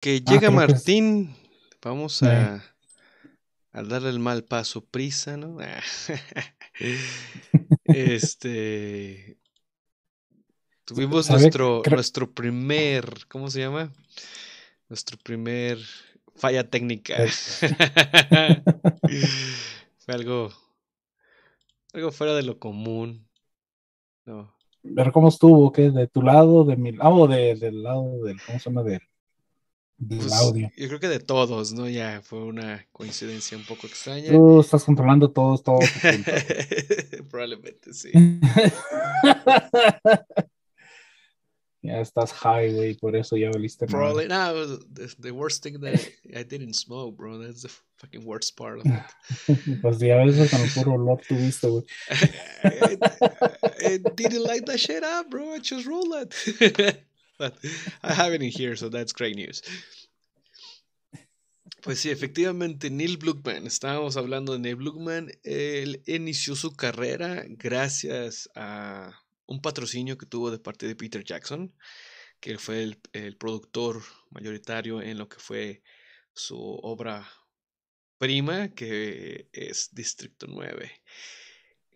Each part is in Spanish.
que llega Martín. Vamos a, a, darle el mal paso prisa, ¿no? este. Tuvimos nuestro, nuestro primer. ¿Cómo se llama? Nuestro primer falla técnica. Fue algo. Algo fuera de lo común. No. Ver cómo estuvo, ¿qué? ¿De tu lado? ¿De mi lado? Ah, de, del lado del. ¿Cómo se llama? Del, pues, audio. Yo creo que de todos, ¿no? Ya fue una coincidencia un poco extraña. Tú estás controlando todos, todos. Probablemente sí. ya estás high, güey, por eso ya valiste Probably, no, the, the, worst thing that I, didn't smoke, bro, that's the fucking worst part of it. pues ya ves con el puro olor tuviste, güey. I, didn't like that shit up, bro, I just rolled it. But I have it in here, so that's great news. Pues sí, efectivamente, Neil Blugman, estábamos hablando de Neil Blugman, él inició su carrera gracias a un patrocinio que tuvo de parte de Peter Jackson, que fue el, productor mayoritario en lo que fue su obra prima, que es Distrito 9.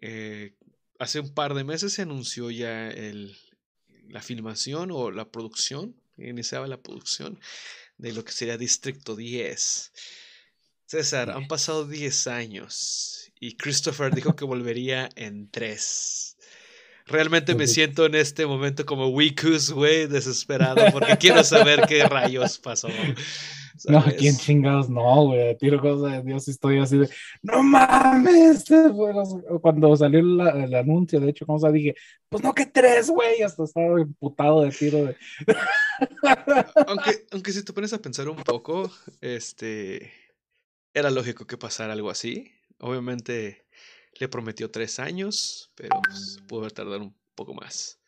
Eh, hace un par de meses se anunció ya el, la filmación o la producción, iniciaba la producción de lo que sería Distrito 10. César, han pasado 10 años y Christopher dijo que volvería en 3. Realmente me siento en este momento como Wikus, güey, desesperado, porque quiero saber qué rayos pasó. No, ¿quién chingados? No, güey, tiro cosas de Dios, estoy así de, no mames, cuando salió el anuncio, de hecho, como se dije, pues no que tres, güey, hasta estaba imputado de tiro de... aunque, aunque si te pones a pensar un poco, este, era lógico que pasara algo así, obviamente le prometió tres años, pero pues, pudo haber tardado un poco más.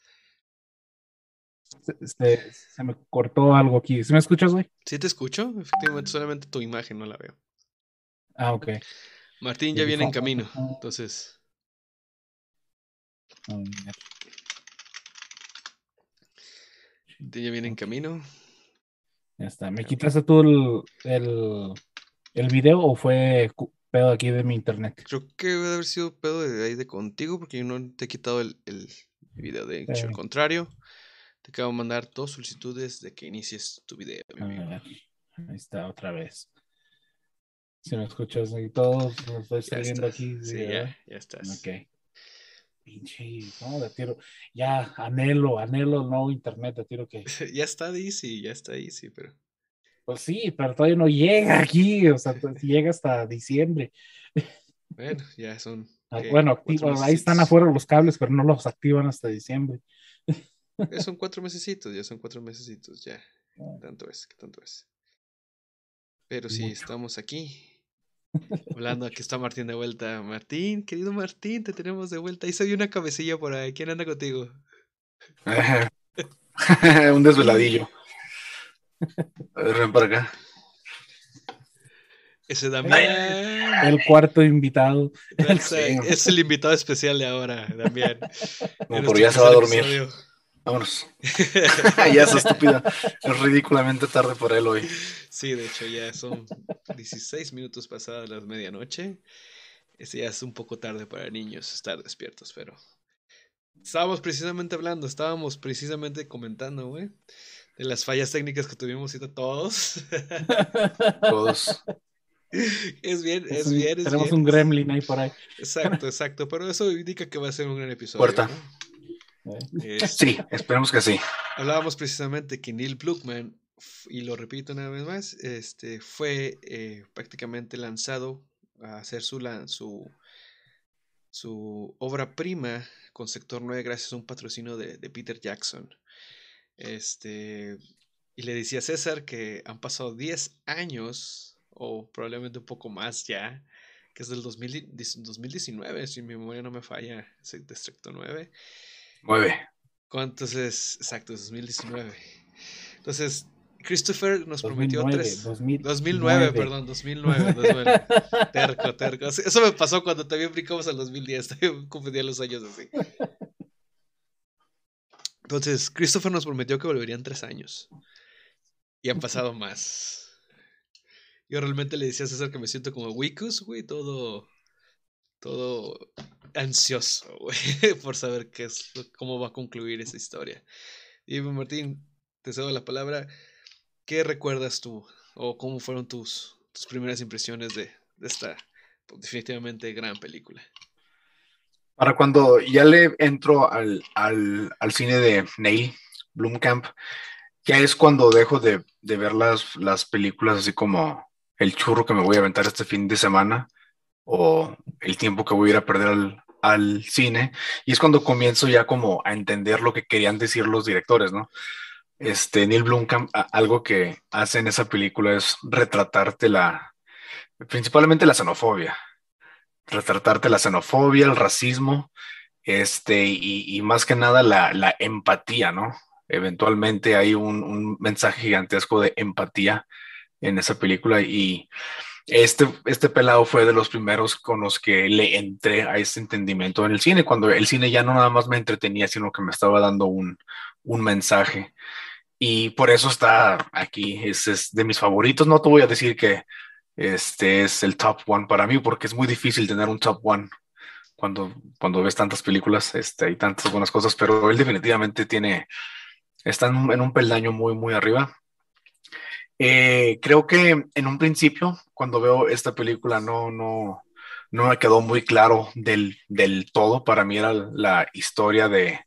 Se, me cortó algo aquí. ¿Sí me escuchas, güey? Sí, te escucho. Efectivamente, solamente tu imagen no la veo. Ah, ok. Martín ya viene en camino, entonces. Martín ya viene en camino. Ya está. ¿Me quitaste tú el, el, el video o fue pedo aquí de mi internet. Creo que debe haber sido pedo de ahí de contigo, porque yo no te he quitado el, el video. De hecho, al contrario, te acabo de mandar dos solicitudes de que inicies tu video. ahí está, otra vez. Si me escuchas y todos, me estoy saliendo aquí. Sí, ya, ya estás. Ok. Pinche, no, de tiro. Ya, anhelo, anhelo no internet, de tiro que. ya está easy, ya está easy, pero. Pues sí, pero todavía no llega aquí, o sea, llega hasta diciembre. Bueno, ya son. Ah, bueno, ahí están afuera los cables, pero no los activan hasta diciembre. Ya son cuatro mesecitos, ya son cuatro mesecitos, ya. Ah. Tanto es, tanto es. Pero sí, estamos aquí. Hablando, aquí está Martín de vuelta. Martín, querido Martín, te tenemos de vuelta. Ahí se una cabecilla por ahí. ¿Quién anda contigo? Un desveladillo. A ver, ven para acá. Ese Damián. El cuarto invitado. Es, el invitado especial de ahora, Damián. No, pero ya se va a dormir. Vámonos. ya es estúpida. Es ridículamente tarde para él hoy. Sí, de hecho, ya son 16 minutos pasadas las medianoche. Ese ya es un poco tarde para niños estar despiertos, pero. Estábamos precisamente hablando, estábamos precisamente comentando, güey de las fallas técnicas que tuvimos todos. Todos. Es bien, es, bien. tenemos un gremlin ahí por ahí. Exacto, exacto. Pero eso indica que va a ser un gran episodio. Puerta. sí, esperemos que sí. Hablábamos precisamente que Neil Blukman, y lo repito una vez más, este, fue eh, prácticamente lanzado a hacer su, su, su obra prima con Sector 9 gracias a un patrocinio de, de Peter Jackson. Este, y le decía a César que han pasado 10 años, o probablemente un poco más ya, que es del 2019, si mi memoria no me falla, es el Distrito 9. 9. ¿Cuántos es? Exacto, 2019. Entonces, Christopher nos prometió 2009, 2009, perdón, 2009, 2009. terco, terco. Eso me pasó cuando también brincamos al 2010, también confundía los años así. Entonces, Christopher nos prometió que volverían tres años. Y han pasado más. Yo realmente le decía a César que me siento como Wikus, güey, todo. Todo ansioso, güey, por saber qué es, cómo va a concluir esa historia. Dime, Martín, te cedo la palabra. ¿Qué recuerdas tú? ¿O cómo fueron tus, tus primeras impresiones de, de esta pues, definitivamente gran película? Para cuando ya le entro al, al, al cine de Neil Blomkamp, ya es cuando dejo de, de, ver las, las películas así como el churro que me voy a aventar este fin de semana o el tiempo que voy a ir a perder al, al cine. Y es cuando comienzo ya como a entender lo que querían decir los directores, ¿no? Este, Neil Blomkamp, algo que hace en esa película es retratarte la, principalmente la xenofobia, retratarte la xenofobia, el racismo, este, y, y más que nada la, la, empatía, ¿no? Eventualmente hay un, un mensaje gigantesco de empatía en esa película y este, este pelado fue de los primeros con los que le entré a ese entendimiento en el cine, cuando el cine ya no nada más me entretenía, sino que me estaba dando un, un mensaje. Y por eso está aquí, es, es, de mis favoritos. No te voy a decir que este es el top one para mí, porque es muy difícil tener un top one cuando, cuando ves tantas películas este, y tantas buenas cosas, pero él definitivamente tiene, está en un, peldaño muy, muy arriba. Eh, creo que en un principio, cuando veo esta película, no, no, no me quedó muy claro del, del todo. Para mí era la historia de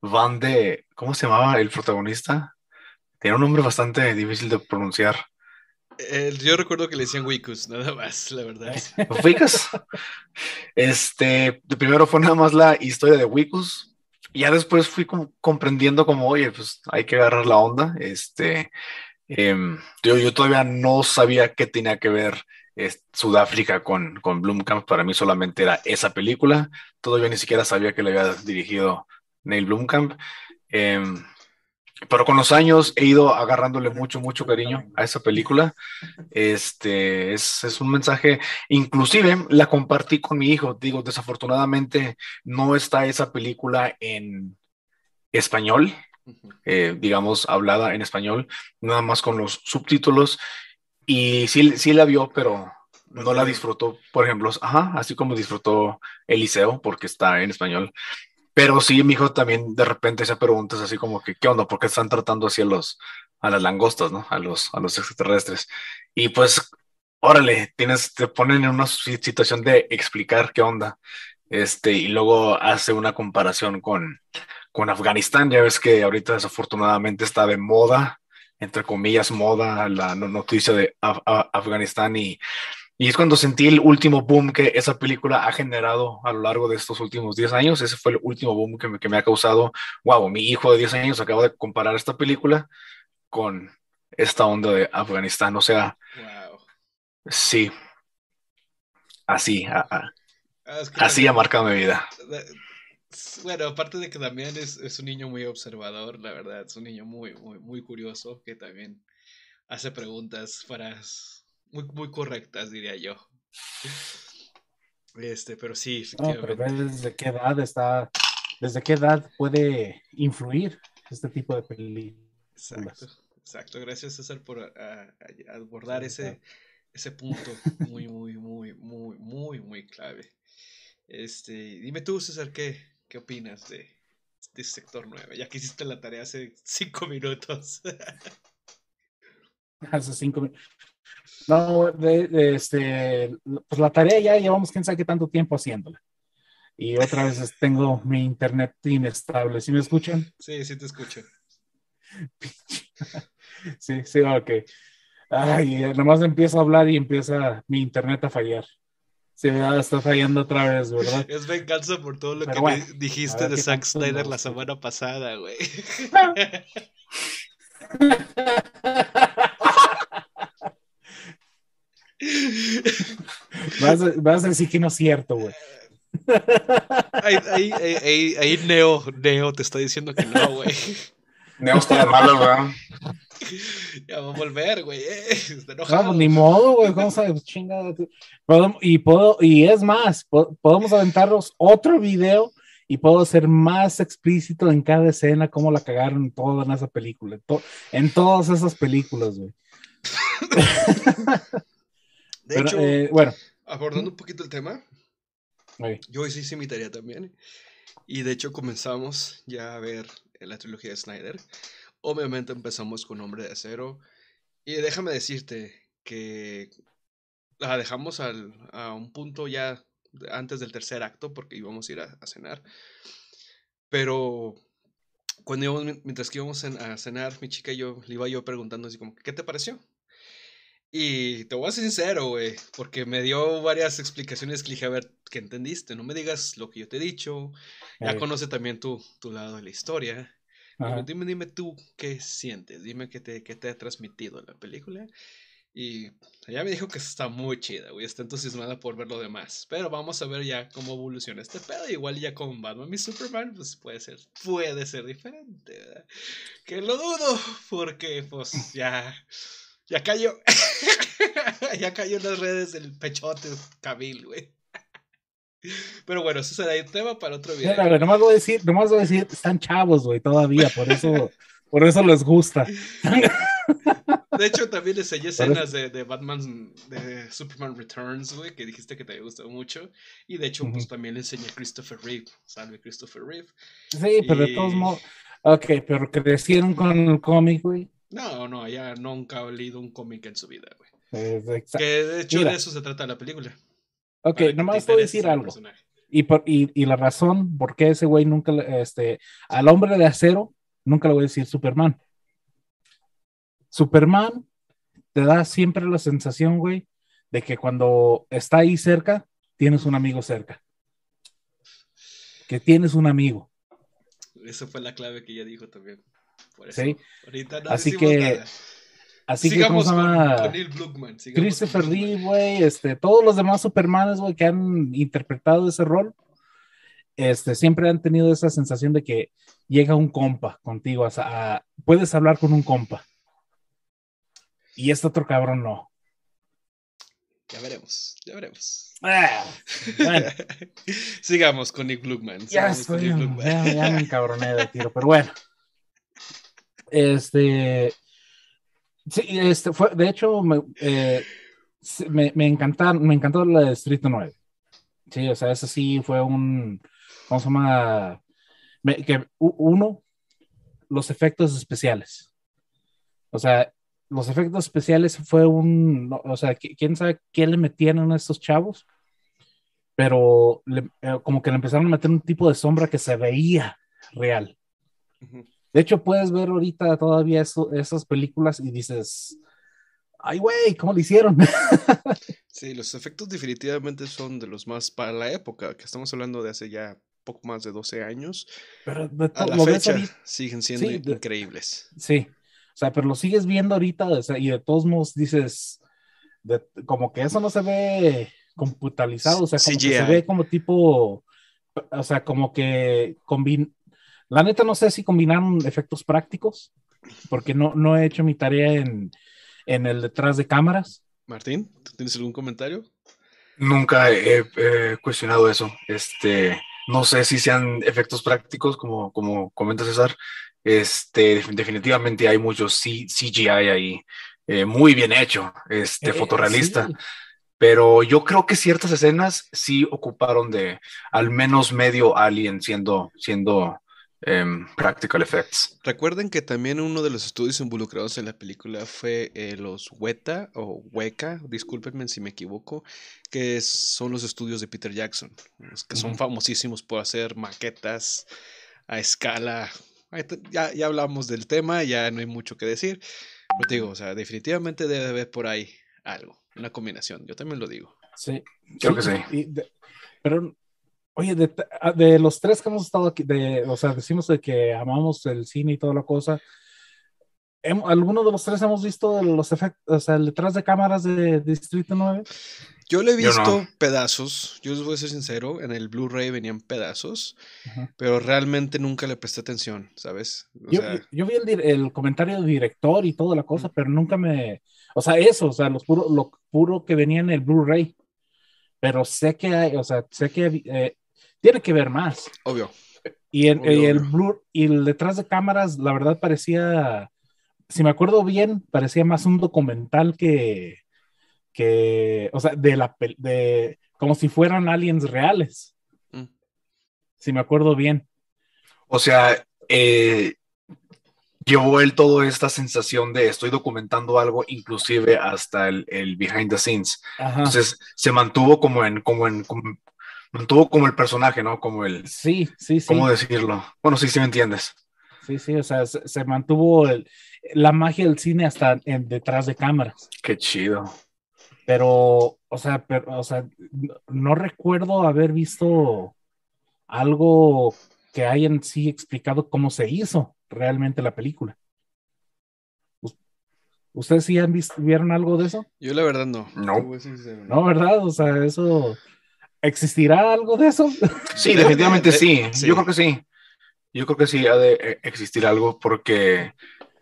Van de, ¿cómo se llamaba el protagonista? Tiene un nombre bastante difícil de pronunciar. Eh, yo recuerdo que le decían Wikus, nada más, la verdad. ¿Wikus? Este, primero fue nada más la historia de Wikus. Ya después fui como comprendiendo como, oye, pues hay que agarrar la onda. Este, eh, yo, yo, todavía no sabía qué tenía que ver Sudáfrica con, con Blomkamp. Para mí solamente era esa película. Todavía ni siquiera sabía que le había dirigido Neil Blomkamp. Eh, pero con los años he ido agarrándole mucho, mucho cariño a esa película. Este es, es, un mensaje, inclusive la compartí con mi hijo. Digo, desafortunadamente no está esa película en español, eh, digamos, hablada en español, nada más con los subtítulos. Y sí, sí la vio, pero no la disfrutó, por ejemplo, ajá, así como disfrutó Eliseo, porque está en español. Pero sí, mi hijo también de repente se preguntas así como que, ¿qué onda? ¿Por qué están tratando así a, los, a las langostas, ¿no? A los, a los extraterrestres. Y pues, órale, tienes, te ponen en una situación de explicar qué onda. Este, y luego hace una comparación con, con Afganistán. Ya ves que ahorita desafortunadamente está de moda, entre comillas, moda, la noticia de Af Af Afganistán y y es cuando sentí el último boom que esa película ha generado a lo largo de estos últimos 10 años. Ese fue el último boom que me, que me ha causado, wow, mi hijo de 10 años acaba de comparar esta película con esta onda de Afganistán. O sea, wow. sí, así, a, a, ah, es que así también, ha marcado mi vida. Bueno, aparte de que también es, es, un niño muy observador, la verdad, es un niño muy, muy, muy curioso que también hace preguntas para muy, muy correctas, diría yo. Este, pero sí, no, pero desde qué edad está, desde qué edad puede influir este tipo de películas. Exacto, exacto. Gracias César por a, a abordar ese, ese punto muy, muy, muy, muy, muy, muy clave. Este, dime tú, César, ¿qué, qué opinas de, de sector 9? Ya que hiciste la tarea hace cinco minutos. hace cinco minutos. No, de, de, este, pues la tarea ya llevamos quién sabe qué tanto tiempo haciéndola. Y otra vez tengo mi internet inestable. ¿Sí me escuchan? Sí, sí te escucho. sí, sí, ok. Ay, nomás empiezo a hablar y empieza mi internet a fallar. Sí, está fallando otra vez, ¿verdad? Es venganza por todo lo Pero que bueno, dijiste de Zack Snyder la semana pasada, güey. Vas a, vas a, decir que no es cierto, güey. Ahí, ahí, ahí, ahí, Neo, Neo te está diciendo que no, güey. Neo está de malo, güey. Ya va a volver, güey. Eh, está enojado. No, ni modo, güey. Vamos a chingada. Y, puedo, y es más, podemos aventarnos otro video y puedo ser más explícito en cada escena, cómo la cagaron toda en esa película, en todas esas películas, güey. de hecho, eh, bueno. Abordando un poquito el tema, yo hoy sí hice mi tarea también. Y de hecho comenzamos ya a ver la trilogía de Snyder. Obviamente empezamos con Hombre de Acero. Y déjame decirte que la dejamos al, a un punto ya antes del tercer acto porque íbamos a ir a, cenar. Pero cuando íbamos, mientras que íbamos a cenar, mi chica y yo le iba yo preguntando así como, ¿qué te pareció? Y te voy a ser sincero, güey, porque me dio varias explicaciones que dije, a ver, ¿qué entendiste? No me digas lo que yo te he dicho. Ya conoce también tu, tu lado de la historia. Dime, dime, tú qué sientes, dime qué te, qué te ha transmitido la película. Y ella me dijo que está muy chida, güey. Está entusiasmada por ver lo demás. Pero vamos a ver ya cómo evoluciona este pedo. Igual ya con Batman y Superman, pues puede ser, puede ser diferente, ¿verdad? Que lo dudo, porque pues ya, ya cayó. ya cayó en las redes el pechote Cabil, güey. Pero bueno, eso será un tema para otro video. Mira, nomás voy a decir, nomás voy a decir, están chavos, güey, todavía, por eso, por eso les gusta. De hecho, también enseñé escenas de, de, Batman, de Superman Returns, güey, que dijiste que te había gustado mucho. Y de hecho, pues también le enseñé a Christopher Reeve. Salve Christopher Reeve. Sí, pero de todos modos. Ok, pero crecieron con el cómic, güey. No, no, ella nunca ha leído un cómic en su vida, güey. que de hecho de eso se trata la película. Ok, nomás a decir algo. Y, por, y, y, la razón por qué ese güey nunca, este, al hombre de acero, nunca le voy a decir Superman. Superman te da siempre la sensación, güey, de que cuando está ahí cerca, tienes un amigo cerca. Que tienes un amigo. Esa fue la clave que ella dijo también. Sí. así que, así que, ¿cómo se llama? Christopher Lee, güey, este, todos los demás Supermanes, güey, que han interpretado ese rol, este, siempre han tenido esa sensación de que llega un compa contigo, o sea, puedes hablar con un compa. Y este otro cabrón no. Ya veremos, ya veremos. Ah, Sigamos con Nick Blugman. Ya, estoy, Ya, me encabroné de tiro, pero bueno. Este. Sí, este fue, de hecho, me, eh, me, me, encantaron, me encantó la de Street 9. Sí, o sea, ese sí fue un. ¿Cómo se llama? que, uno, los efectos especiales. O sea, los efectos especiales fue un, o sea, quién sabe qué le metieron a estos chavos, pero eh, como que le empezaron a meter un tipo de sombra que se veía real. De hecho, puedes ver ahorita todavía esas películas y dices, ay, güey, ¿cómo lo hicieron? sí, los efectos definitivamente son de los más para la época, que estamos hablando de hace ya poco más de 12 años. Pero a la fecha siguen siendo increíbles. Sí, o sea, pero lo sigues viendo ahorita y de todos modos dices, como que eso no se ve computalizado, o sea, como que se ve como tipo, o sea, como que combin... La neta no sé si combinaron efectos prácticos, porque no, no he hecho mi tarea en, en el detrás de cámaras. Martín, ¿tienes algún comentario? Nunca he, cuestionado eso. Este, no sé si sean efectos prácticos, como, como comenta César, este, definitivamente hay muchos CGI ahí, eh, muy bien hecho, este, eh, fotorrealista. Pero yo creo que ciertas escenas sí ocuparon de al menos medio alien siendo, siendo em, practical effects. Recuerden que también uno de los estudios involucrados en la película fue eh, los Weta o Weka, discúlpenme si me equivoco, que son los estudios de Peter Jackson, que son famosísimos por hacer maquetas a escala ya, ya hablamos del tema, ya no hay mucho que decir. Pero te digo, o sea, definitivamente debe haber por ahí algo, una combinación. Yo también lo digo. Sí, creo que sí. pero, oye, de, ah, de, los tres que hemos estado aquí, de, o sea, decimos de que amamos el cine y toda la cosa. ¿Alguno de los tres hemos visto los efectos, o sea, detrás de cámaras de Distrito 9? Yo le he visto pedazos, yo les voy a ser sincero, en el Blu-ray venían pedazos, pero realmente nunca le presté atención, ¿sabes? yo, vi el, comentario del director y toda la cosa, pero nunca me, o sea, eso, o sea, los puro, lo puro que venía en el Blu-ray, pero sé que hay, o sea, sé que eh, tiene que ver más. Obvio. Y el, el blur, y el detrás de cámaras, la verdad parecía, si me acuerdo bien, parecía más un documental que, que o sea, de la, de, como si fueran aliens reales. Mm. Si me acuerdo bien. O sea, eh, llevó él toda esta sensación de estoy documentando algo, inclusive hasta el, el behind the scenes. Entonces se mantuvo como en, como en, mantuvo como el personaje, ¿no? Como el. Sí, sí, sí. ¿Cómo decirlo? Bueno, sí, sí me entiendes. Sí, sí, o sea, se, mantuvo la magia del cine hasta en, detrás de cámaras. Qué chido. Pero, o sea, pero, o sea, no recuerdo haber visto algo que hayan sí explicado cómo se hizo realmente la película. ¿Ustedes sí han visto, vieron algo de eso? Yo la verdad no. No. No, ¿verdad? O sea, eso... ¿Existirá algo de eso? Sí, definitivamente sí. Yo creo que sí. Yo creo que sí ha de eh, existir algo porque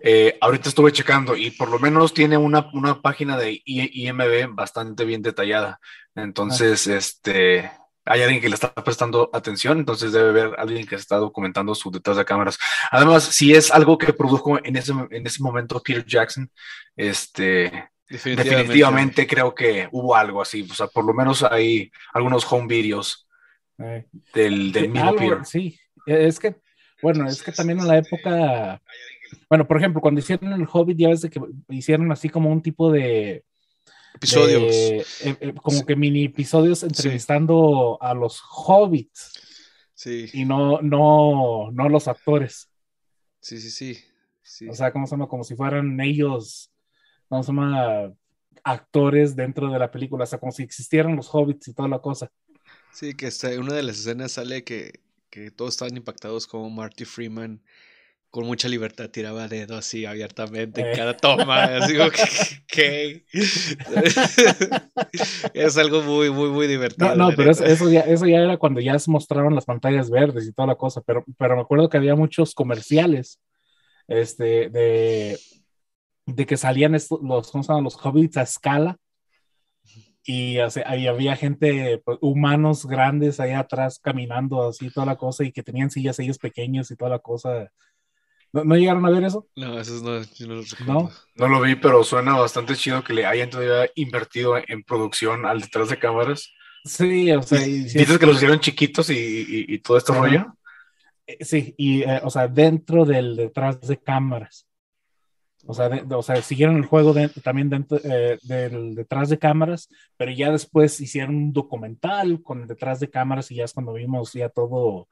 eh, ahorita estuve checando y por lo menos tiene una, una página de IMB bastante bien detallada. Entonces, ah. este, hay alguien que le está prestando atención, entonces debe haber alguien que está documentando su detrás de cámaras. Además, si es algo que produjo en ese, en ese momento Peter Jackson, este, definitivamente. creo que hubo algo así. O sea, por lo menos hay algunos home videos eh, del, del mismo Peter. Sí, es que, bueno, es que también en la época, bueno, por ejemplo, cuando hicieron el Hobbit, ya ves que hicieron así como un tipo de episodios. Eh, eh, como que mini episodios entrevistando a los hobbits. Sí. Y no, no, no los actores. Sí, sí, sí, sí. O sea, ¿cómo se llama? Como si fueran ellos, ¿cómo se llama? Actores dentro de la película, o sea, como si existieran los hobbits y toda la cosa. Sí, que en una de las escenas sale que, que todos estaban impactados como Marty Freeman con mucha libertad tiraba dedo así abiertamente en eh. cada toma. Así que, es algo muy, muy, muy divertido. No, no pero eso, ya, eso ya era cuando ya se mostraron las pantallas verdes y toda la cosa, pero, pero me acuerdo que había muchos comerciales este, de, de que salían estos, los, ¿cómo se llaman? los hobbits a escala y había gente, pues, humanos grandes ahí atrás caminando así toda la cosa y que tenían sillas ellos pequeños y toda la cosa. ¿No, llegaron a ver eso? No, eso no, yo no lo ¿No? no lo vi, pero suena bastante chido que le hayan todavía invertido en producción al detrás de cámaras. Sí, o sea. ¿Dices que los hicieron chiquitos y, y, todo esto rollo? Eh, sí, y, eh, o sea, dentro del detrás de cámaras. O sea, o sea siguieron el juego también dentro eh, del detrás de cámaras, pero ya después hicieron un documental con detrás de cámaras y ya es cuando vimos ya todo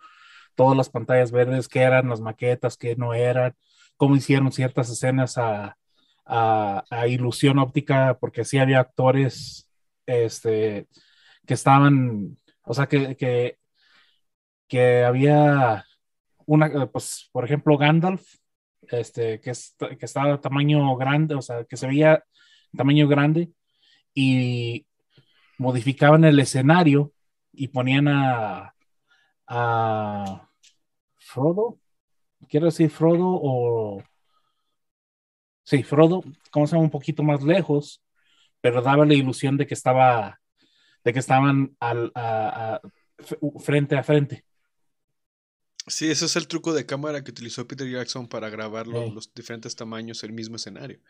todas las pantallas verdes, qué eran las maquetas, qué no eran, cómo hicieron ciertas escenas a, ilusión óptica, porque sí había actores este, que estaban, o sea, que, que, que había una, pues, por ejemplo, Gandalf, este, que, que estaba tamaño grande, o sea, que se veía tamaño grande y modificaban el escenario y ponían a, a Frodo, quiero decir Frodo o... Sí, Frodo, como se un poquito más lejos, pero daba la ilusión de que estaba, de que estaban al, frente a frente. Sí, ese es el truco de cámara que utilizó Peter Jackson para grabar los, diferentes tamaños el mismo escenario.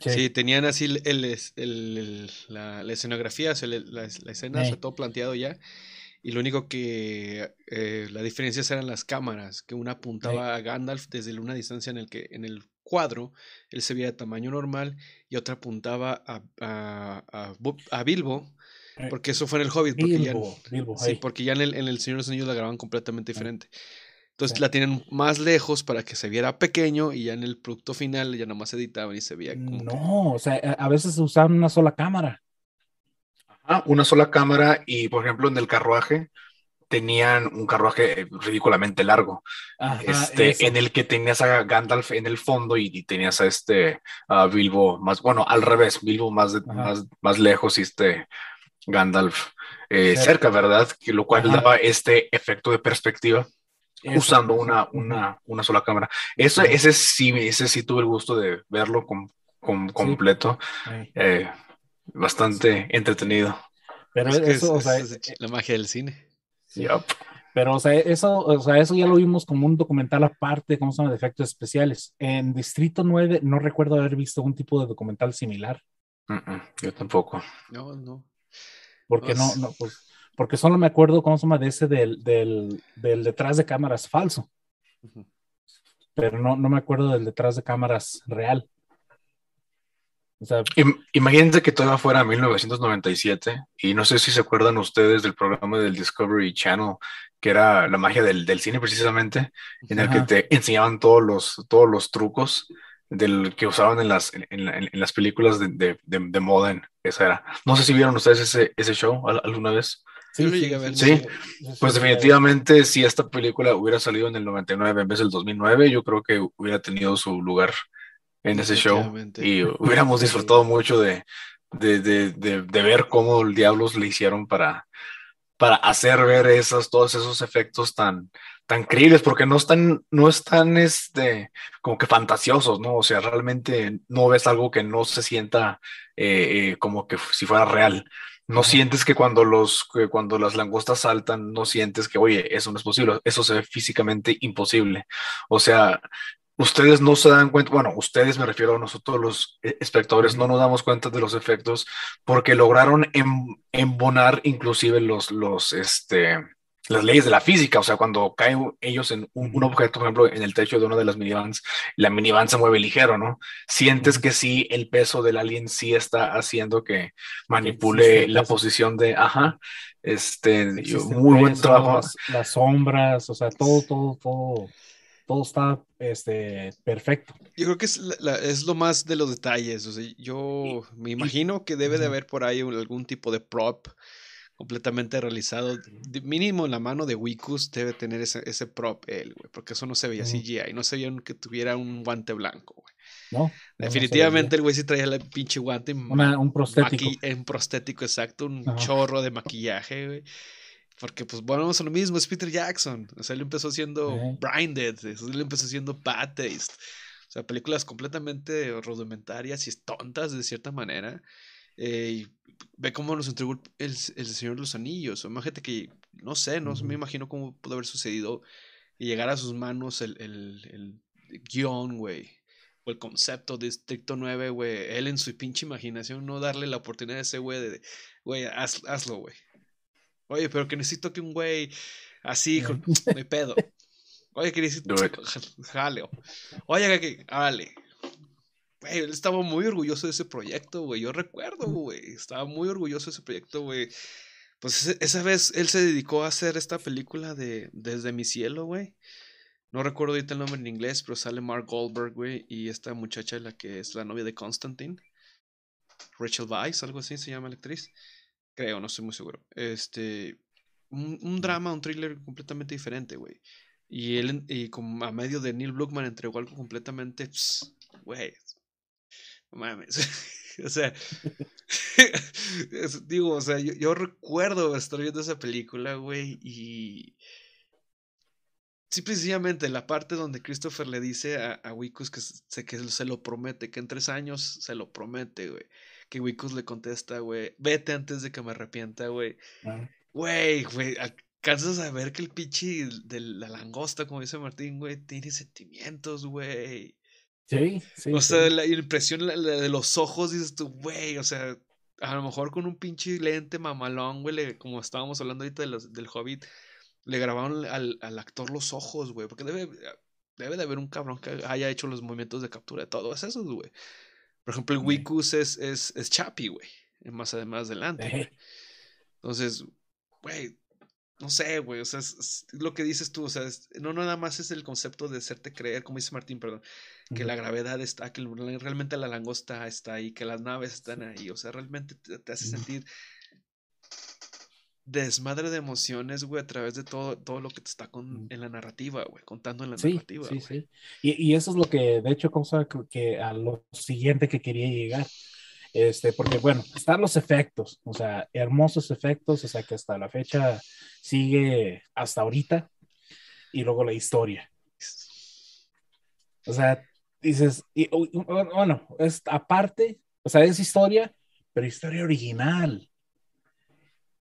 Sí, tenían así el, la, escenografía, la, escena, todo planteado ya, y lo único que eh, la diferencia eran las cámaras, que una apuntaba a Gandalf desde una distancia en el que en el cuadro él se veía de tamaño normal y otra apuntaba a, a, a, Bilbo, eh, porque eso fue en el Hobbit, porque, ya, sí, porque ya en el, en el Señor de los Anillos la grababan completamente diferente. Entonces la tienen más lejos para que se viera pequeño y ya en el producto final ya nomás editaban y se veía como... No, o sea, a veces usaban una sola cámara. Una sola cámara y, por ejemplo, en el carruaje tenían un carruaje ridículamente largo, este, en el que tenías a Gandalf en el fondo y, tenías a este Bilbo más, bueno, al revés, Bilbo más, más, más lejos y este Gandalf eh, cerca, ¿verdad? Que lo cual daba este efecto de perspectiva usando una, una, una, sola cámara. Eso, ese sí, ese sí tuve el gusto de verlo con, completo. Eh, bastante entretenido. Pero eso, o sea, es la magia del cine. Pero, o sea, eso, o sea, eso ya lo vimos como un documental aparte, como son los efectos especiales. En Distrito 9 no recuerdo haber visto un tipo de documental similar. yo tampoco. No, no. Porque no, no, pues, porque solo me acuerdo, ¿cómo se llama? De ese del, del, del detrás de cámaras falso. Pero no, no me acuerdo del detrás de cámaras real. Imagínense que todavía fuera 1997 y no sé si se acuerdan ustedes del programa del Discovery Channel, que era la magia del, del cine precisamente, en el que te enseñaban todos los, todos los trucos del que usaban en las, en, en, las películas de, de, de, moda. esa era. No sé si vieron ustedes ese, ese show alguna vez. Sí, sí, sí, sí, pues definitivamente si esta película hubiera salido en el 99 en vez del 2009, yo creo que hubiera tenido su lugar en ese show y hubiéramos disfrutado mucho de, de, de, de, ver cómo el diablos le hicieron para, para hacer ver esos, todos esos efectos tan, tan creíbles, porque no están, no están este, como que fantasiosos, ¿no? O sea, realmente no ves algo que no se sienta eh, eh, como que si fuera real. No sientes que cuando, los, que cuando las langostas saltan, no sientes que, oye, eso no es posible, eso se ve físicamente imposible. O sea, ustedes no se dan cuenta, bueno, ustedes me refiero a nosotros los eh, espectadores, no nos damos cuenta de los efectos porque lograron em, embonar inclusive los, los, este, las leyes de la física, o sea, cuando caen ellos en un, objeto, por ejemplo, en el techo de una de las minivans, la minivan se mueve ligero, ¿no? Sientes que sí, el peso del alien sí está haciendo que manipule la posición de, ajá, este, muy buen trabajo. las, sombras, o sea, todo, todo, todo todo está este, perfecto. Yo creo que es, es lo más de los detalles. O sea, yo me imagino que debe de haber por ahí algún tipo de prop completamente realizado. Mínimo la mano de Wikus debe tener ese, ese prop él, güey, porque eso no se veía CGI, no se veía que tuviera un guante blanco, güey. No. Definitivamente el güey sí traía el pinche guante. un prostético. Un prostético, exacto, un chorro de maquillaje, güey. Porque, pues, volvemos a lo mismo, es Peter Jackson. O sea, él empezó siendo Blinded, él empezó siendo Bad Taste. O sea, películas completamente rudimentarias y tontas de cierta manera. Eh, y ve cómo nos entregó el, el, Señor de los Anillos. O imagínate que, no sé, no me imagino cómo pudo haber sucedido y llegar a sus manos el, el, el guion, güey. O el concepto de Distrito 9, güey. Él en su pinche imaginación no darle la oportunidad a ese güey de, güey, hazlo, güey. Oye, pero que necesito que un güey así, con mi pedo. Oye, que necesito. Jaleo. Oye, que. Vale. Güey, él estaba muy orgulloso de ese proyecto, güey. Yo recuerdo, güey. Estaba muy orgulloso de ese proyecto, güey. Pues esa vez él se dedicó a hacer esta película de Desde mi cielo, güey. No recuerdo ahorita el nombre en inglés, pero sale Mark Goldberg, güey. Y esta muchacha, la que es la novia de Constantine. Rachel Weisz, algo así se llama la actriz. Creo, no estoy muy seguro. Este. Un, drama, un thriller completamente diferente, güey. Y él, y como a medio de Neil Blugman entregó algo completamente. Güey. Mames. o sea. digo, o sea, yo, recuerdo estar viendo esa película, güey, y. Sí, precisamente la parte donde Christopher le dice a, a Wikus que, se, que se lo promete, que en tres años se lo promete, güey que Wikus le contesta, güey, vete antes de que me arrepienta, güey. Güey, güey, alcanzas a ver que el pinche de la langosta, como dice Martín, güey, tiene sentimientos, güey. Sí, sí. O sea, la impresión de los ojos, dices tú, güey, o sea, a lo mejor con un pinche lente mamalón, güey, como estábamos hablando ahorita de los, del Hobbit, le grabaron al, al actor los ojos, güey, porque debe, debe de haber un cabrón que haya hecho los movimientos de captura de todo eso, güey. Por ejemplo, el Wikus es, es, es Chapi, güey. Más además adelante. Entonces, güey, no sé, güey. O sea, es, lo que dices tú. O sea, no, nada más es el concepto de hacerte creer, como dice Martín, perdón, que la gravedad está, que realmente la langosta está ahí, que las naves están ahí. O sea, realmente te hace sentir desmadre de emociones, güey, a través de todo, todo lo que te está con, en la narrativa, güey, contando en la narrativa. Sí, sí. Y, y, eso es lo que, de hecho, cosa que a lo siguiente que quería llegar. Este, porque bueno, están los efectos, o sea, hermosos efectos, o sea, que hasta la fecha sigue hasta ahorita, y luego la historia. O sea, dices, y, bueno, es aparte, o sea, es historia, pero historia original.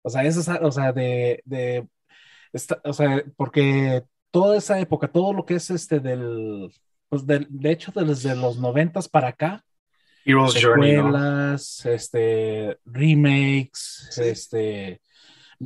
O sea, eso o sea, de, de o sea, porque toda esa época, todo lo que es este del, pues de, de hecho desde los noventas para acá, Heroes secuelas, este, remakes, este,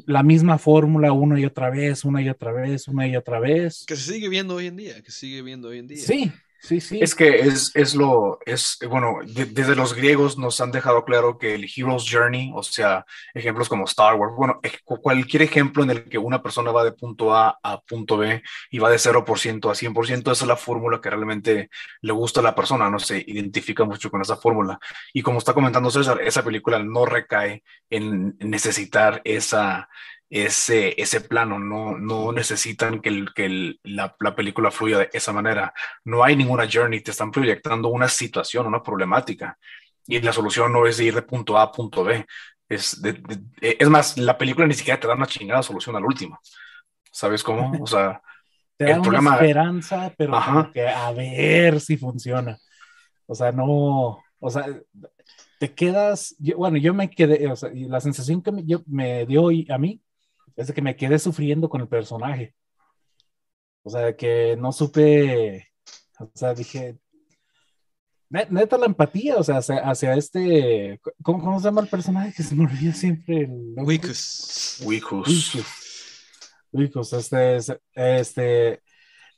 la misma fórmula una y otra vez, una y otra vez, una y otra vez. Que se sigue viendo hoy en día, que se sigue viendo hoy en día. Sí, Sí, sí. Es que es, es lo, es, bueno, desde los griegos nos han dejado claro que el Hero's Journey, o sea, ejemplos como Star Wars, bueno, cualquier ejemplo en el que una persona va de punto A a punto B y va de 0% a 100%, esa es la fórmula que realmente le gusta a la persona, no se identifica mucho con esa fórmula. Y como está comentando César, esa película no recae en necesitar esa, ese, ese plano, no, no necesitan que, el, que la, la, película fluya de esa manera. No hay ninguna journey, te están proyectando una situación, una problemática. Y la solución no es de ir de punto A a punto B. Es, es más, la película ni siquiera te da una chingada solución al último. ¿Sabes cómo? O sea, te da el una esperanza, pero que a ver si funciona. O sea, no, o sea, te quedas, bueno, yo me quedé, o sea, y la sensación que me, yo, me dio a mí es de que me quedé sufriendo con el personaje. O sea, que no supe, o sea, dije, neta la empatía, o sea, hacia, este, ¿cómo, se llama el personaje que se me olvida siempre? El Wicus. Wicus. Wicus, este, este,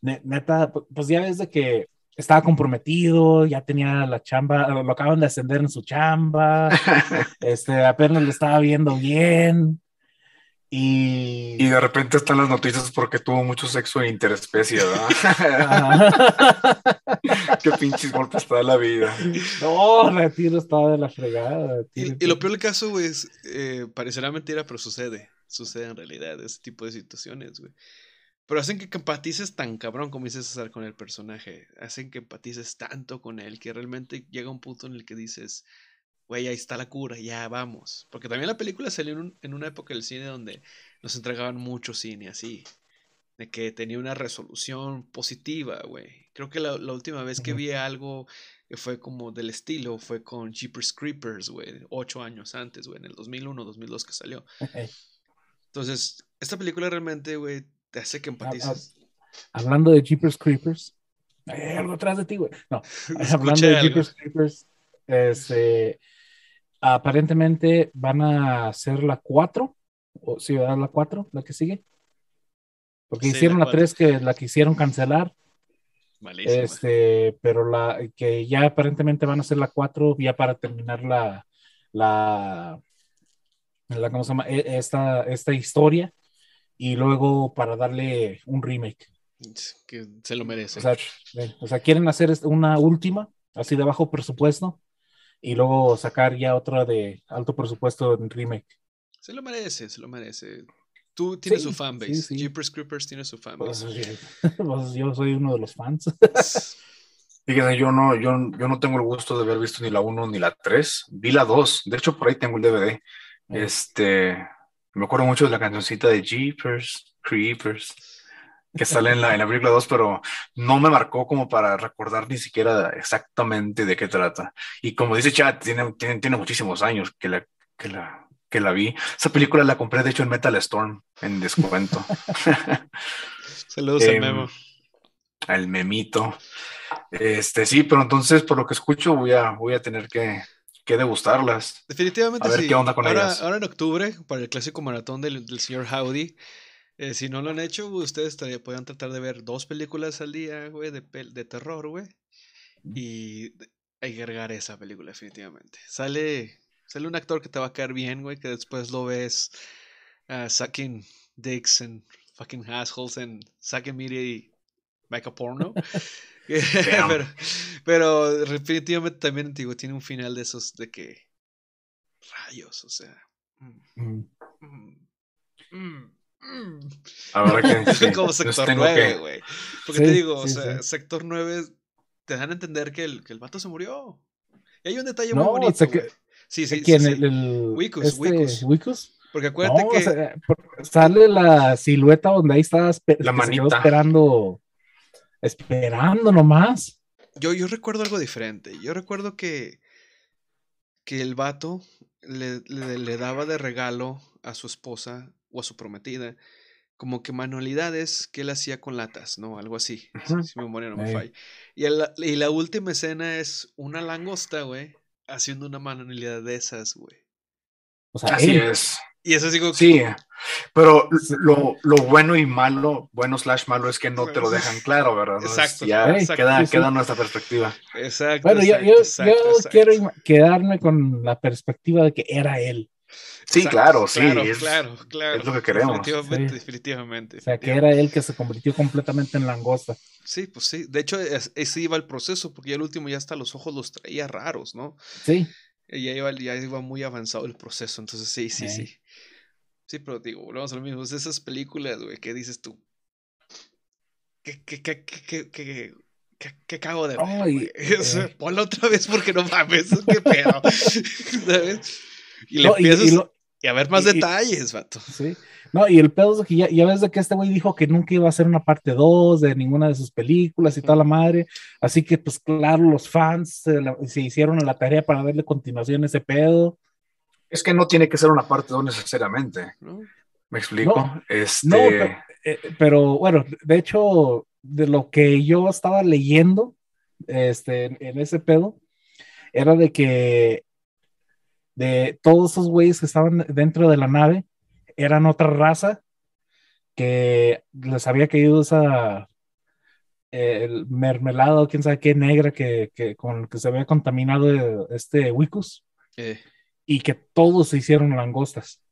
neta, pues ya ves de que estaba comprometido, ya tenía la chamba, lo acaban de ascender en su chamba, este, apenas lo estaba viendo bien, y... y... de repente están las noticias porque tuvo mucho sexo en interespecie, ¿verdad? Qué pinches golpes está la vida. No, Retiro estaba de la fregada. Y, lo peor del caso, güey, es, eh, parecerá mentira, pero sucede. Sucede en realidad ese tipo de situaciones, güey. Pero hacen que empatices tan cabrón como dices César con el personaje. Hacen que empatices tanto con él que realmente llega un punto en el que dices, güey, ahí está la cura, ya vamos. Porque también la película salió en, una época del cine donde nos entregaban mucho cine así. De que tenía una resolución positiva, güey. Creo que la, última vez que vi algo que fue como del estilo fue con Jeepers Creepers, güey. Ocho años antes, güey. En el 2001, 2002 que salió. Entonces, esta película realmente, güey, te hace que empatices. Hablando de Jeepers Creepers. Hay algo atrás de ti, güey. No, hablando de Jeepers Creepers. Este, Aparentemente van a ser la 4, o si ¿verdad? La 4, la que sigue. Porque hicieron la 3 que la quisieron cancelar. Este, pero la que ya aparentemente van a ser la 4 ya para terminar la la, la ¿cómo se llama? E, esta, esta historia y luego para darle un remake. Que se lo merece. O sea, o sea, quieren hacer una última, así de bajo presupuesto, y luego sacar ya otra de alto presupuesto en remake. Se lo merece, se lo merece. Tú tienes su fanbase. Jeepers Creepers tiene su fanbase. Pues, pues, yo soy uno de los fans. Fíjense, yo no, yo, yo no tengo el gusto de haber visto ni la 1 ni la 3. Vi la 2. De hecho, por ahí tengo el DVD. Este, me acuerdo mucho de la cancioncita de Jeepers Creepers que sale en la, en la película 2, pero no me marcó como para recordar ni siquiera exactamente de qué trata. Y como dice Chad, tiene, tiene, tiene muchísimos años que la, que, la, que la vi. Esa película la compré, de hecho, en Metal Storm, en descuento. Saludos al em, memo. Al memito. Este, sí, pero entonces, por lo que escucho, voy a, voy a tener que, que degustarlas. Definitivamente a ver qué onda con ahora, ellas. Ahora en octubre, para el clásico maratón del, del señor Howdy, eh, si no lo han hecho, ustedes podrían tratar de ver dos películas al día, güey, de, de terror, güey. Y agregar esa película, definitivamente. Sale, sale un actor que te va a caer bien, güey, que después lo ves uh, sucking dicks and fucking assholes and sucking media y make a porno. pero, pero, definitivamente también, digo, tiene un final de esos de que rayos, o sea. Mm, mm, mm, Ahora que sí, como sector 9, güey. Porque te digo, o sea, sector 9 te dan a entender que el, que el vato se murió. Y hay un detalle muy bonito. Que, sí, sí, ¿Quién? sí, El, el, Wicus, este, Wicus. Porque acuérdate que. O sea, sale la silueta donde ahí está la manita. esperando. Esperando nomás. Yo, yo recuerdo algo diferente. Yo recuerdo que. Que el vato le, le, le daba de regalo a su esposa o a su prometida como que manualidades que él hacía con latas, ¿no? Algo así, si, mi memoria no me falla. Y, y, la última escena es una langosta, güey, haciendo una manualidad de esas, güey. O sea, así es. Y eso digo Sí, pero lo, lo, bueno y malo, bueno slash malo, es que no te lo dejan claro, ¿verdad? Exacto. Ya queda, queda nuestra perspectiva. Exacto. Bueno, yo, yo, yo quiero quedarme con la perspectiva de que era él. Sí, claro, sí. Claro, es, claro, claro. Es lo que queremos. Definitivamente, definitivamente. O sea, que era él que se convirtió completamente en langosta. Sí, pues sí. De hecho, ese iba el proceso, porque ya el último ya hasta los ojos los traía raros, ¿no? Sí. Ya iba, ya iba muy avanzado el proceso, entonces sí, sí, sí. Sí, pero digo, volvemos a lo mismo. Es esas películas, güey, que dices tú. ¿Qué, qué, qué, qué, qué, qué, cago de ver, eh. Ponla otra vez porque no mames, qué pedo. ¿Sabes? Y le empiezas y, a ver más detalles, vato. Sí. No, y el pedo es que ya, ya ves de que este güey dijo que nunca iba a hacer una parte 2 de ninguna de sus películas y toda la madre. Así que, pues claro, los fans se, hicieron a la tarea para darle continuación a ese pedo. Es que no tiene que ser una parte 2 necesariamente. ¿Me explico? este... Eh, pero, bueno, de hecho, de lo que yo estaba leyendo este, en ese pedo, era de que de todos esos güeyes que estaban dentro de la nave, eran otra raza que les había caído esa el mermelado, quién sabe qué negra que, que con que se había contaminado este Wicus eh. y que todos se hicieron langostas.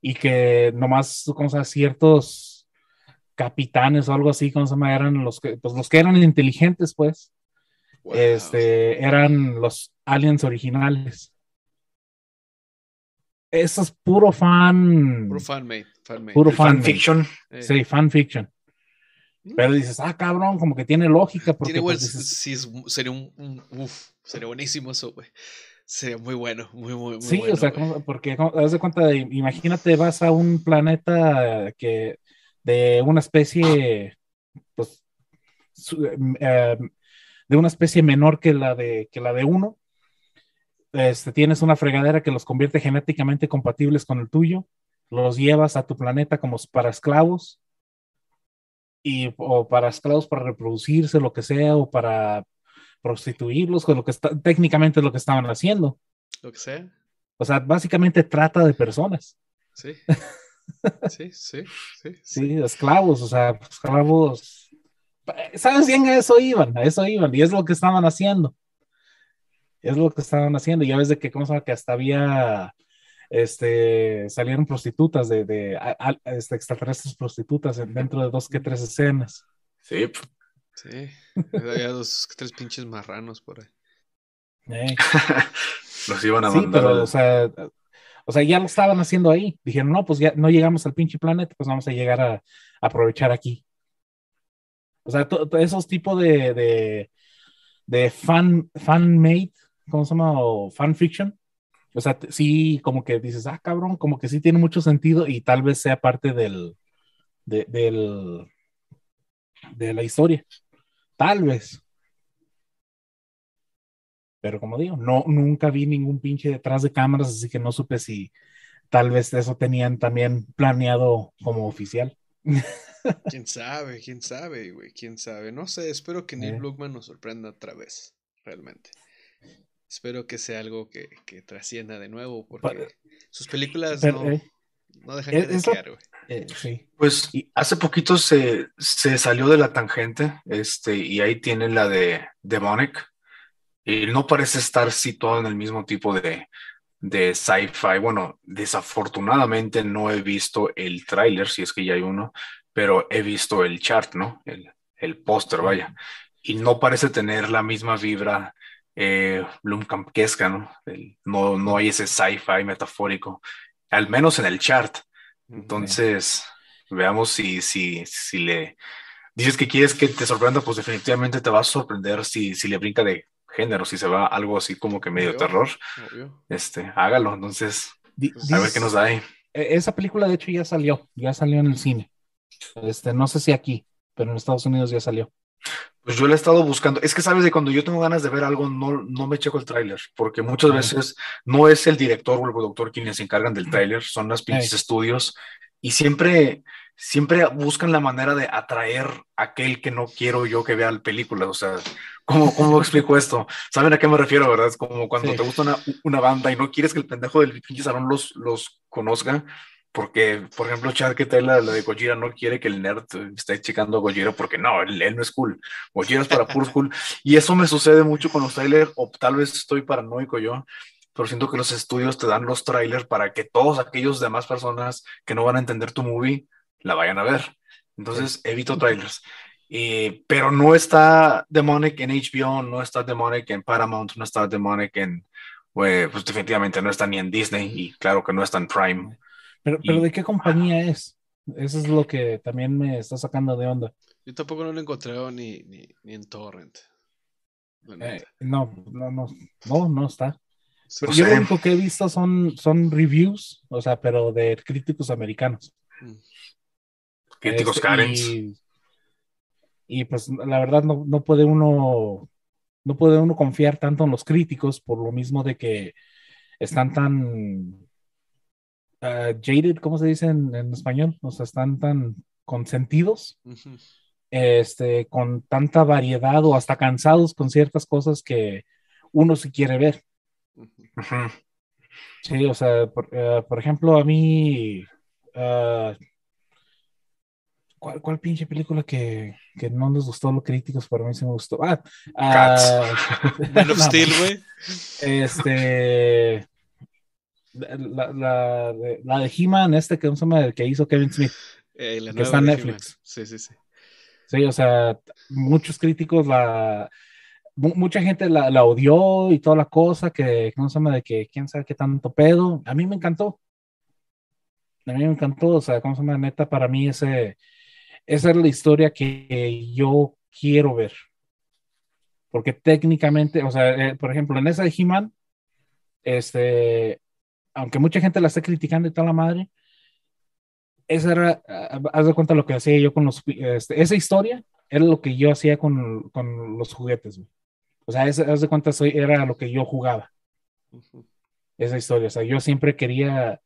Y que nomás como sea, ciertos capitanes o algo así, como se llama, eran los que, pues los que eran inteligentes, pues, este, eran los aliens originales eso es puro fan. Puro fan Puro fan, fiction. Sí, fan fiction. Mm. Pero dices, ah, cabrón, como que tiene lógica. Porque, tiene pues, sí, sería un, uf, sería buenísimo eso, güey. Sería muy bueno, muy, muy, muy Sí, o sea, porque haz de cuenta de, imagínate, vas a un planeta que de una especie, pues, eh, de una especie menor que la de, que la de uno, este, tienes una fregadera que los convierte genéticamente compatibles con el tuyo, los llevas a tu planeta como para esclavos, y, o para esclavos para reproducirse, lo que sea, o para prostituirlos, con lo que está, técnicamente es lo que estaban haciendo. Lo que sea. O sea, básicamente trata de personas. Sí. Sí, sí, sí. Sí, esclavos, o sea, esclavos. ¿Sabes bien? A eso iban, a eso iban, y es lo que estaban haciendo. Es lo que estaban haciendo. Ya ves de que, ¿cómo se llama? Que hasta había, este, salieron prostitutas de, de este, extraterrestres prostitutas dentro de dos que tres escenas. Sí. Sí. Había dos, tres pinches marranos por ahí. Los iban a sí, Pero, o sea, o sea, ya lo estaban haciendo ahí. Dijeron, no, pues ya no llegamos al pinche planeta, pues vamos a llegar a, aprovechar aquí. O sea, esos tipos de, de, de fan, fan made ¿cómo se llama? O fanfiction. O sea, sí, como que dices, ah, cabrón, como que sí tiene mucho sentido y tal vez sea parte del, de, del, de la historia. Tal vez. Pero como digo, no, nunca vi ningún pinche detrás de cámaras, así que no supe si tal vez eso tenían también planeado como oficial. Quién sabe, quién sabe, güey, quién sabe. No sé, espero que Neil eh. nos sorprenda otra vez, realmente. Espero que sea algo que, que trascienda de nuevo, porque sus películas no, eh, no, dejan de desear, güey. Eh, sí. Pues hace poquito se, se, salió de la tangente, este, y ahí tienen la de Demonic, y no parece estar situado en el mismo tipo de, de sci-fi. Bueno, desafortunadamente no he visto el tráiler, si es que ya hay uno, pero he visto el chart, ¿no? El, el póster, vaya. Y no parece tener la misma vibra eh, Blumkampesca, ¿no? ¿no? No hay ese sci-fi metafórico, al menos en el chart. Entonces, veamos si, si, si le dices que quieres que te sorprenda, pues definitivamente te va a sorprender si, si le brinca de género, si se va algo así como que medio terror, este, hágalo. Entonces, a ver qué nos da ahí. E, esa película, de hecho, ya salió, ya salió en el cine. Este, no sé si aquí, pero en Estados Unidos ya salió. Pues yo le he estado buscando. Es que sabes de cuando yo tengo ganas de ver algo, no, no me checo el tráiler, porque muchas veces no es el director o el productor quienes se encargan del tráiler, son las pinches estudios y siempre, siempre buscan la manera de atraer a aquel que no quiero yo que vea la película. O sea, ¿cómo, cómo explico esto? ¿Saben a qué me refiero, verdad? Es como cuando te gusta una, una, banda y no quieres que el pendejo del pinche salón los, los conozca. Porque, por ejemplo, Chad que la, la de Gojira no quiere que el nerd esté checando a Gojira porque no, él, no es cool. Gojira es para puros cool. Y eso me sucede mucho con los trailers, o tal vez estoy paranoico yo, pero siento que los estudios te dan los trailers para que todos aquellos demás personas que no van a entender tu movie la vayan a ver. Entonces evito trailers. pero no está Demonic en HBO, no está Demonic en Paramount, no está Demonic en, pues, pues definitivamente no está ni en Disney y claro que no está en Prime. Pero, pero ¿de qué compañía es? Eso es lo que también me está sacando de onda. Yo tampoco no lo he encontrado ni, ni, en Torrent. Eh, no, no, no, no, no está yo lo único que he visto son, son reviews, o sea, pero de críticos americanos. Mm. Críticos este, Y, pues la verdad no, no, puede uno no puede uno confiar tanto en los críticos por lo mismo de que están tan uh, jaded, ¿cómo se dice en, español? O sea, están tan consentidos, este, con tanta variedad o hasta cansados con ciertas cosas que uno sí quiere ver. Sí, o sea, por, eh, ejemplo, a mí, uh, ¿cuál, ¿cuál, pinche película que, que, no les gustó a los críticos? Para mí sí me gustó. Ah, uh, Steel, güey. Este. La, la, la de He-Man, este que, que hizo Kevin Smith, eh, que está en Netflix. Sí, sí, sí. Sí, o sea, muchos críticos la, mucha gente la, odió y toda la cosa, que no se llama de que quién sabe qué tanto pedo. A mí me encantó. A mí me encantó, o sea, ¿cómo se llama? Neta, para mí ese, esa es la historia que yo quiero ver. Porque técnicamente, o sea, eh, por ejemplo, en esa de He-Man, este, aunque mucha gente la esté criticando y toda la madre, esa era, haz de cuenta lo que hacía yo con los, este, esa historia era lo que yo hacía con, con los juguetes, güey. O sea, haz de cuenta, soy, era lo que yo jugaba. Esa historia. O sea, yo siempre quería,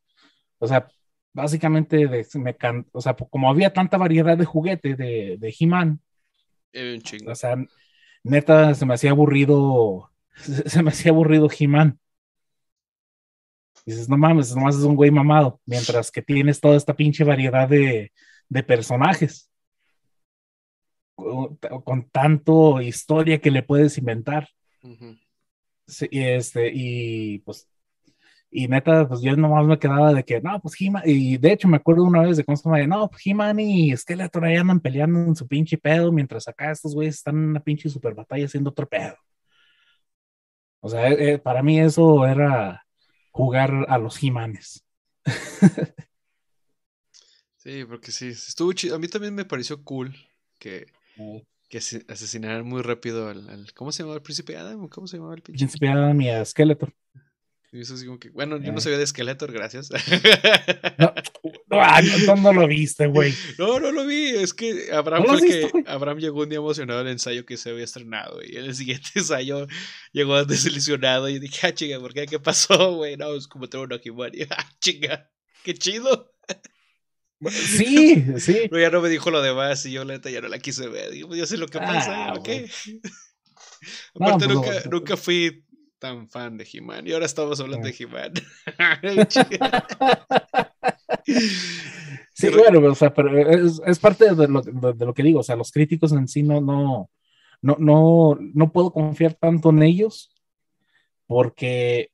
o sea, básicamente, de, me o sea, como había tanta variedad de juguetes de, de He-Man, o sea, neta, se me hacía aburrido, se me hacía aburrido He-Man. Dices, no mames, nomás es un güey mamado, mientras que tienes toda esta pinche variedad de, de personajes con, tanto historia que le puedes inventar. y este, y pues, y neta, pues yo nomás me quedaba de que, no, pues He-Man, y de hecho me acuerdo una vez de cómo se llama, no, pues He-Man y Skeletor ahí andan peleando en su pinche pedo, mientras acá estos güeyes están en una pinche super batalla haciendo otro pedo. O sea, eh, eh, para mí eso era jugar a los He-Manes. sí, porque sí, estuvo chido. A mí también me pareció cool que que asesinaron muy rápido al, ¿Cómo se llamaba el príncipe Adam? ¿Cómo se llamaba el príncipe Adam y a Skeletor. Y eso como que, bueno, yo no eh. sabía de Skeletor, gracias. No, no, no, lo viste, güey. No, no lo vi. Es que Abraham fue el que. Abraham llegó un día emocionado al ensayo que se había estrenado. Y en el siguiente ensayo llegó desilusionado. Y dije, ah, chinga, ¿por qué? ¿Qué pasó, güey? No, es como tengo una Y ah, chinga, qué chido. Sí, sí. Pero ya no me dijo lo demás y yo neta ya no la quise ver. Digo, pues, yo sé lo que pasa, ah, ¿ok? Aparte, pues, nunca, nunca fui tan fan de He-Man y ahora estamos hablando de He-Man. sí, bueno, o sea, pero es, es parte de lo, de, lo, que digo, o sea, los críticos en sí no, no, no, no, no puedo confiar tanto en ellos porque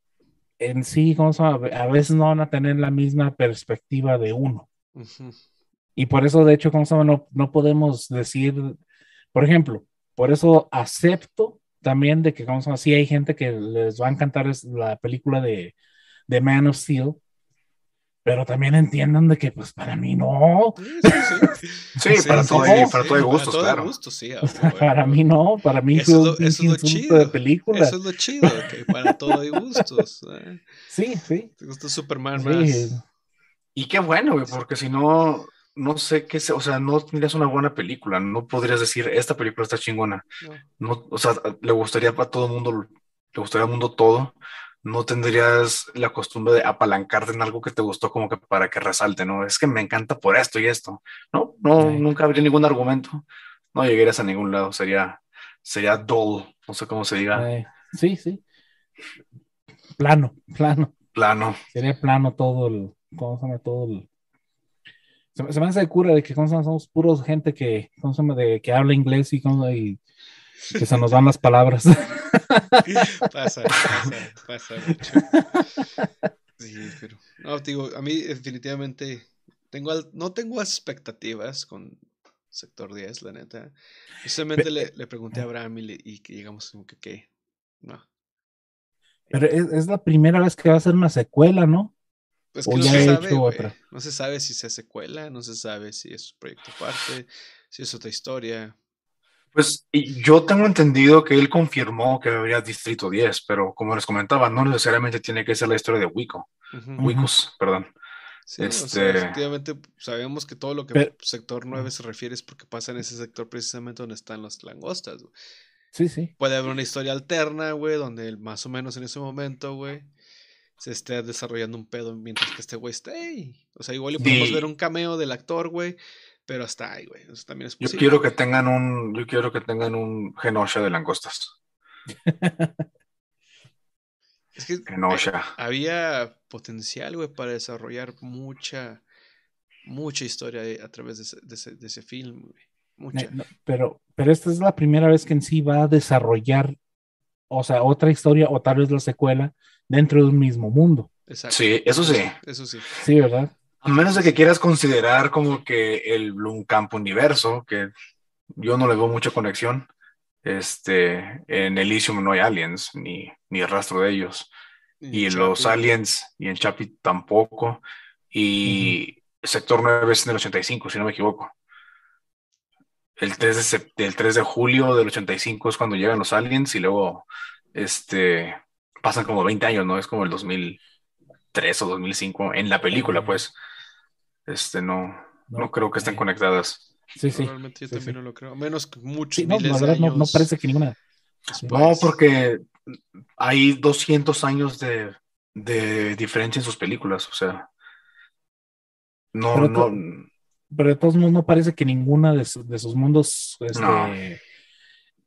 en sí, ¿cómo se llama? a veces no van a tener la misma perspectiva de uno. Y por eso, de hecho, como no, no podemos decir, por ejemplo, por eso acepto también de que, como se sí hay gente que les va a encantar la película de, de Man of Steel, pero también entiendan de que, pues, para mí no. Sí, para, todo, hay, para todo hay gustos, claro. para mí no, para mí eso, es lo chido. De película. Eso es lo chido, que para todo hay gustos. ¿eh? Sí, sí. Te gusta Superman más. Y qué bueno, güey, porque si no, no sé qué, o sea, no tendrías una buena película, no podrías decir, esta película está chingona. No. o sea, le gustaría para todo el mundo, le gustaría al mundo todo, no tendrías la costumbre de apalancarte en algo que te gustó como que para que resalte, ¿no? Es que me encanta por esto y esto. No, no, nunca habría ningún argumento. No llegarías a ningún lado, sería, sería dull, no sé cómo se diga. sí, sí. Plano, plano. Plano. Sería plano todo el, ¿cómo se llama? Todo el... Se, me hace de cura de que somos puros gente que. De, que habla inglés y, y que se nos van las palabras. pasa, pasa, pasa mucho. Sí, pero no, digo, a mí definitivamente tengo no tengo expectativas con sector 10, la neta. Justamente le, le, pregunté a Abraham y, que llegamos como que, ¿qué? No. Pero es, la primera vez que va a ser una secuela, ¿no? Pues que no se sabe, otra. No se sabe si se secuela, no se sabe si es un proyecto aparte, si es otra historia. Pues yo tengo entendido que él confirmó que habría Distrito 10, pero como les comentaba, no necesariamente tiene que ser la historia de Wico. Wicos, perdón. Sí, este... efectivamente sabemos que todo lo que sector 9 se refiere es porque pasa en ese sector precisamente donde están las langostas. Sí, sí. Puede haber una historia alterna, güey, donde más o menos en ese momento, güey, se esté desarrollando un pedo mientras que este güey esté. O sea, igual podemos ver un cameo del actor, güey, pero hasta ahí, güey. Eso también es posible. Yo quiero que tengan un, yo quiero que tengan un genosha de langostas. es que había potencial, güey, para desarrollar mucha, mucha historia a través de ese, de ese, film, güey. Mucha. pero, pero esta es la primera vez que en sí va a desarrollar, o sea, otra historia o tal vez la secuela dentro de un mismo mundo. Exacto. Sí, eso sí. Eso sí. Sí, ¿verdad? A menos de que quieras considerar como que el Camp universo, que yo no le veo mucha conexión, este, en Elysium no hay aliens, ni, ni rastro de ellos. Y, en los aliens y en Chapi tampoco. Y Sector 9 es en el 85, si no me equivoco. El 3 de, el 3 de julio del 85 es cuando llegan los aliens y luego este, pasan como 20 años, ¿no? Es como el 2003 o 2005 en la película, pues. Este, no, no, creo que estén conectadas. Sí, sí. Realmente yo también no lo creo. Menos que muchos no, miles No, no, parece que ninguna. No, porque hay 200 años de, de, diferencia en sus películas, o sea. No, pero no. Pero de todos modos, no parece que ninguna de, de sus mundos este,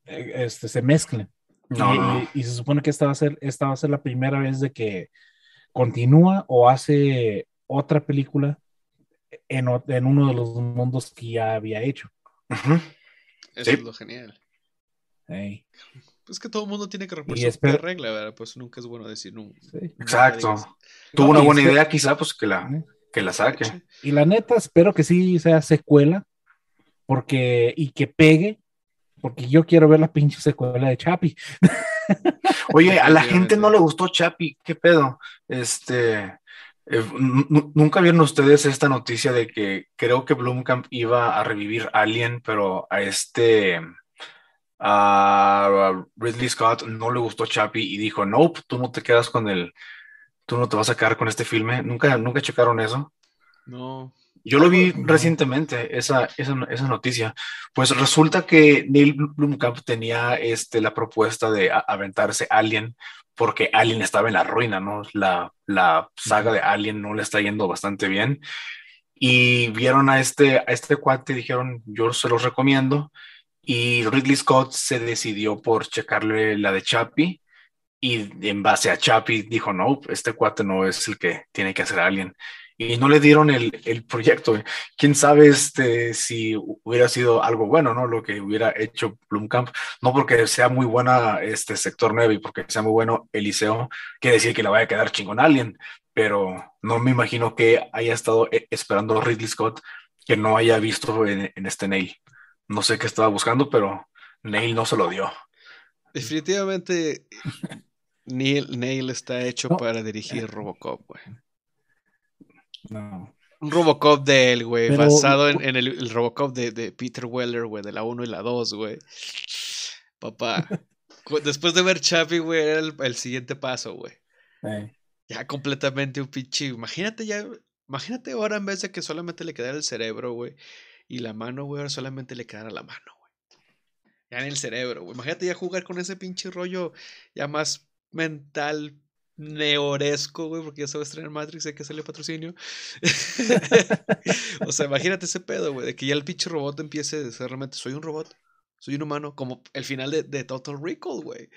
eh, este, se mezclen. No, y, y, se supone que esta va, a ser, esta va a ser la primera vez de que continúa o hace otra película en, en uno de los mundos que ya había hecho. Eso es lo genial. Pues que todo el mundo tiene que reportar su regla, ¿verdad? Pues nunca es bueno decir nunca. Exacto. Tuvo una buena idea, quizá, pues que la, que la saque. Y la neta, espero que sí sea secuela, porque, y que pegue, porque yo quiero ver la pinche secuela de Chapi. Oye, a la gente no le gustó Chapi, ¿qué pedo? Este, eh, ¿Nunca vieron ustedes esta noticia de que creo que Blumkamp iba a revivir Alien, pero a este a Ridley Scott no le gustó Chappie y dijo, nope, tú no te quedas con el, tú no te vas a quedar con este filme. ¿Nunca, nunca checaron eso? No. Yo lo vi recientemente, esa, esa, esa, noticia. Pues resulta que Neil Blumkamp tenía este, la propuesta de aventarse Alien porque Alien estaba en la ruina, ¿no? La, la saga de Alien no le está yendo bastante bien. Y vieron a este, a este cuate y dijeron, yo se los recomiendo. Y Ridley Scott se decidió por checarle la de Chappie. Y en base a Chappie dijo, no, este cuate no es el que tiene que hacer Alien y no le dieron el, el, proyecto. Quién sabe este, si hubiera sido algo bueno, ¿no? Lo que hubiera hecho Blumkamp, no porque sea muy buena este sector 9 y porque sea muy bueno Eliseo, quiere decir que le vaya a quedar chingón a alguien, pero no me imagino que haya estado eh, esperando Ridley Scott que no haya visto en, este Nail. No sé qué estaba buscando, pero Nail no se lo dio. Definitivamente, Neil, Nail está hecho para dirigir Robocop, güey. No. Un Robocop de él, güey, basado en, el, Robocop de, Peter Weller, güey, de la 1 y la 2, güey. Papá, después de ver Chappie, güey, era el, siguiente paso, güey. Ya completamente un pinche. Imagínate ya, imagínate ahora en vez de que solamente le quedara el cerebro, güey, y la mano, güey, ahora solamente le quedara la mano, güey. Ya en el cerebro, güey. Imagínate ya jugar con ese pinche rollo ya más mental, neoresco, güey, porque ya a estrenar Matrix, hay que hacerle patrocinio. o sea, imagínate ese pedo, güey, de que ya el pinche robot empiece a ser realmente, soy un robot, soy un humano, como el final de, de Total Recall, güey.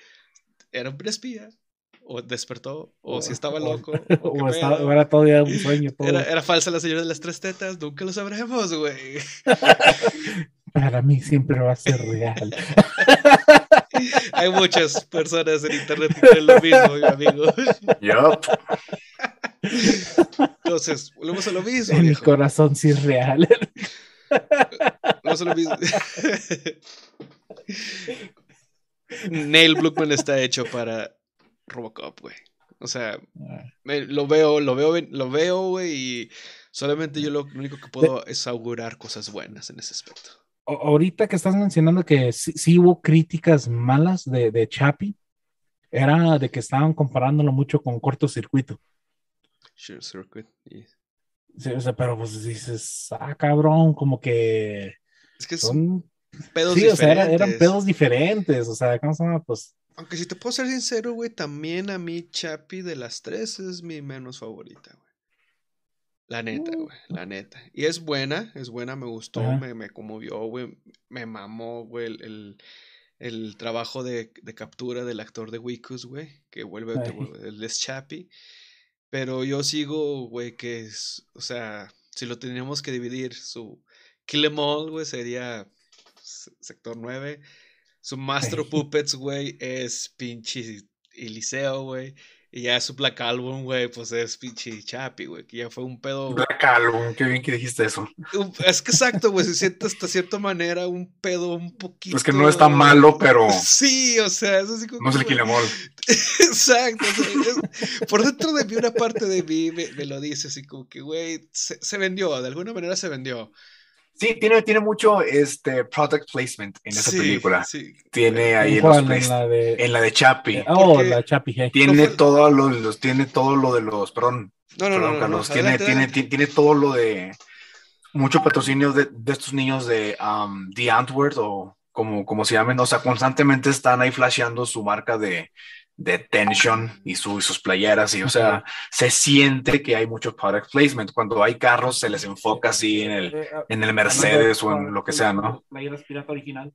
Era un espía, o despertó, o, si estaba loco, o, era todavía un sueño. Era, era, falsa la señora de las tres tetas, nunca lo sabremos, güey. Para mí siempre va a ser real. Hay muchas personas en internet que creen lo mismo, mi amigo. Yup. Entonces, volvemos a lo mismo. En mi corazón sí es real. Volvemos a lo mismo. Neil Blukman está hecho para Robocop, güey. O sea, lo veo, lo veo, lo veo, güey, y solamente yo lo único que puedo es augurar cosas buenas en ese aspecto ahorita que estás mencionando que sí, hubo críticas malas de, de, Chapi, era de que estaban comparándolo mucho con cortocircuito. Sure, circuit. Sí, o sea, pero pues dices, ah, cabrón, como que. Es que son pedos sí, diferentes. o sea, eran, pedos diferentes. O sea, ¿cómo se llama? Pues. Aunque si te puedo ser sincero, güey, también a mí Chapi de las tres es mi menos favorita, güey. La neta, mm. güey, la neta. Y es buena, es buena, me gustó, me, me, conmovió, güey, me mamó, güey, el, el, trabajo de, de, captura del actor de Wikus, güey, que vuelve, el Les Chappie. Pero yo sigo, güey, que es, o sea, si lo teníamos que dividir, su Kill Em All, güey, sería sector 9. Su Master Puppets, güey, es pinche Eliseo, güey. Y ya su Black Album, güey, pues es pinche chapi, güey, que ya fue un pedo. Black Album, qué bien que dijiste eso. Es que exacto, güey, se siente hasta cierta manera un pedo un poquito. Es que no está malo, pero. Sí, o sea, es así como. No es el Kilemol. exacto, por dentro de mí, una parte de mí me, lo dice así como que, güey, se, se vendió, de alguna manera se vendió. Sí, tiene, tiene mucho este product placement en esa película. Tiene ahí en, la de, en la de Chappie. Oh, la Chappie. Tiene todo lo, los, tiene todo lo de los, perdón, no, no, no, Carlos, tiene, tiene, tiene, todo lo de mucho patrocinio de, de estos niños de um, The Antwerp o como, como se llamen, o sea, constantemente están ahí flasheando su marca de, de tension y, sus playeras y o sea se siente que hay mucho product placement. Cuando hay carros se les enfoca así en el, eh, en el Mercedes o en lo que sea no playeras pirata original.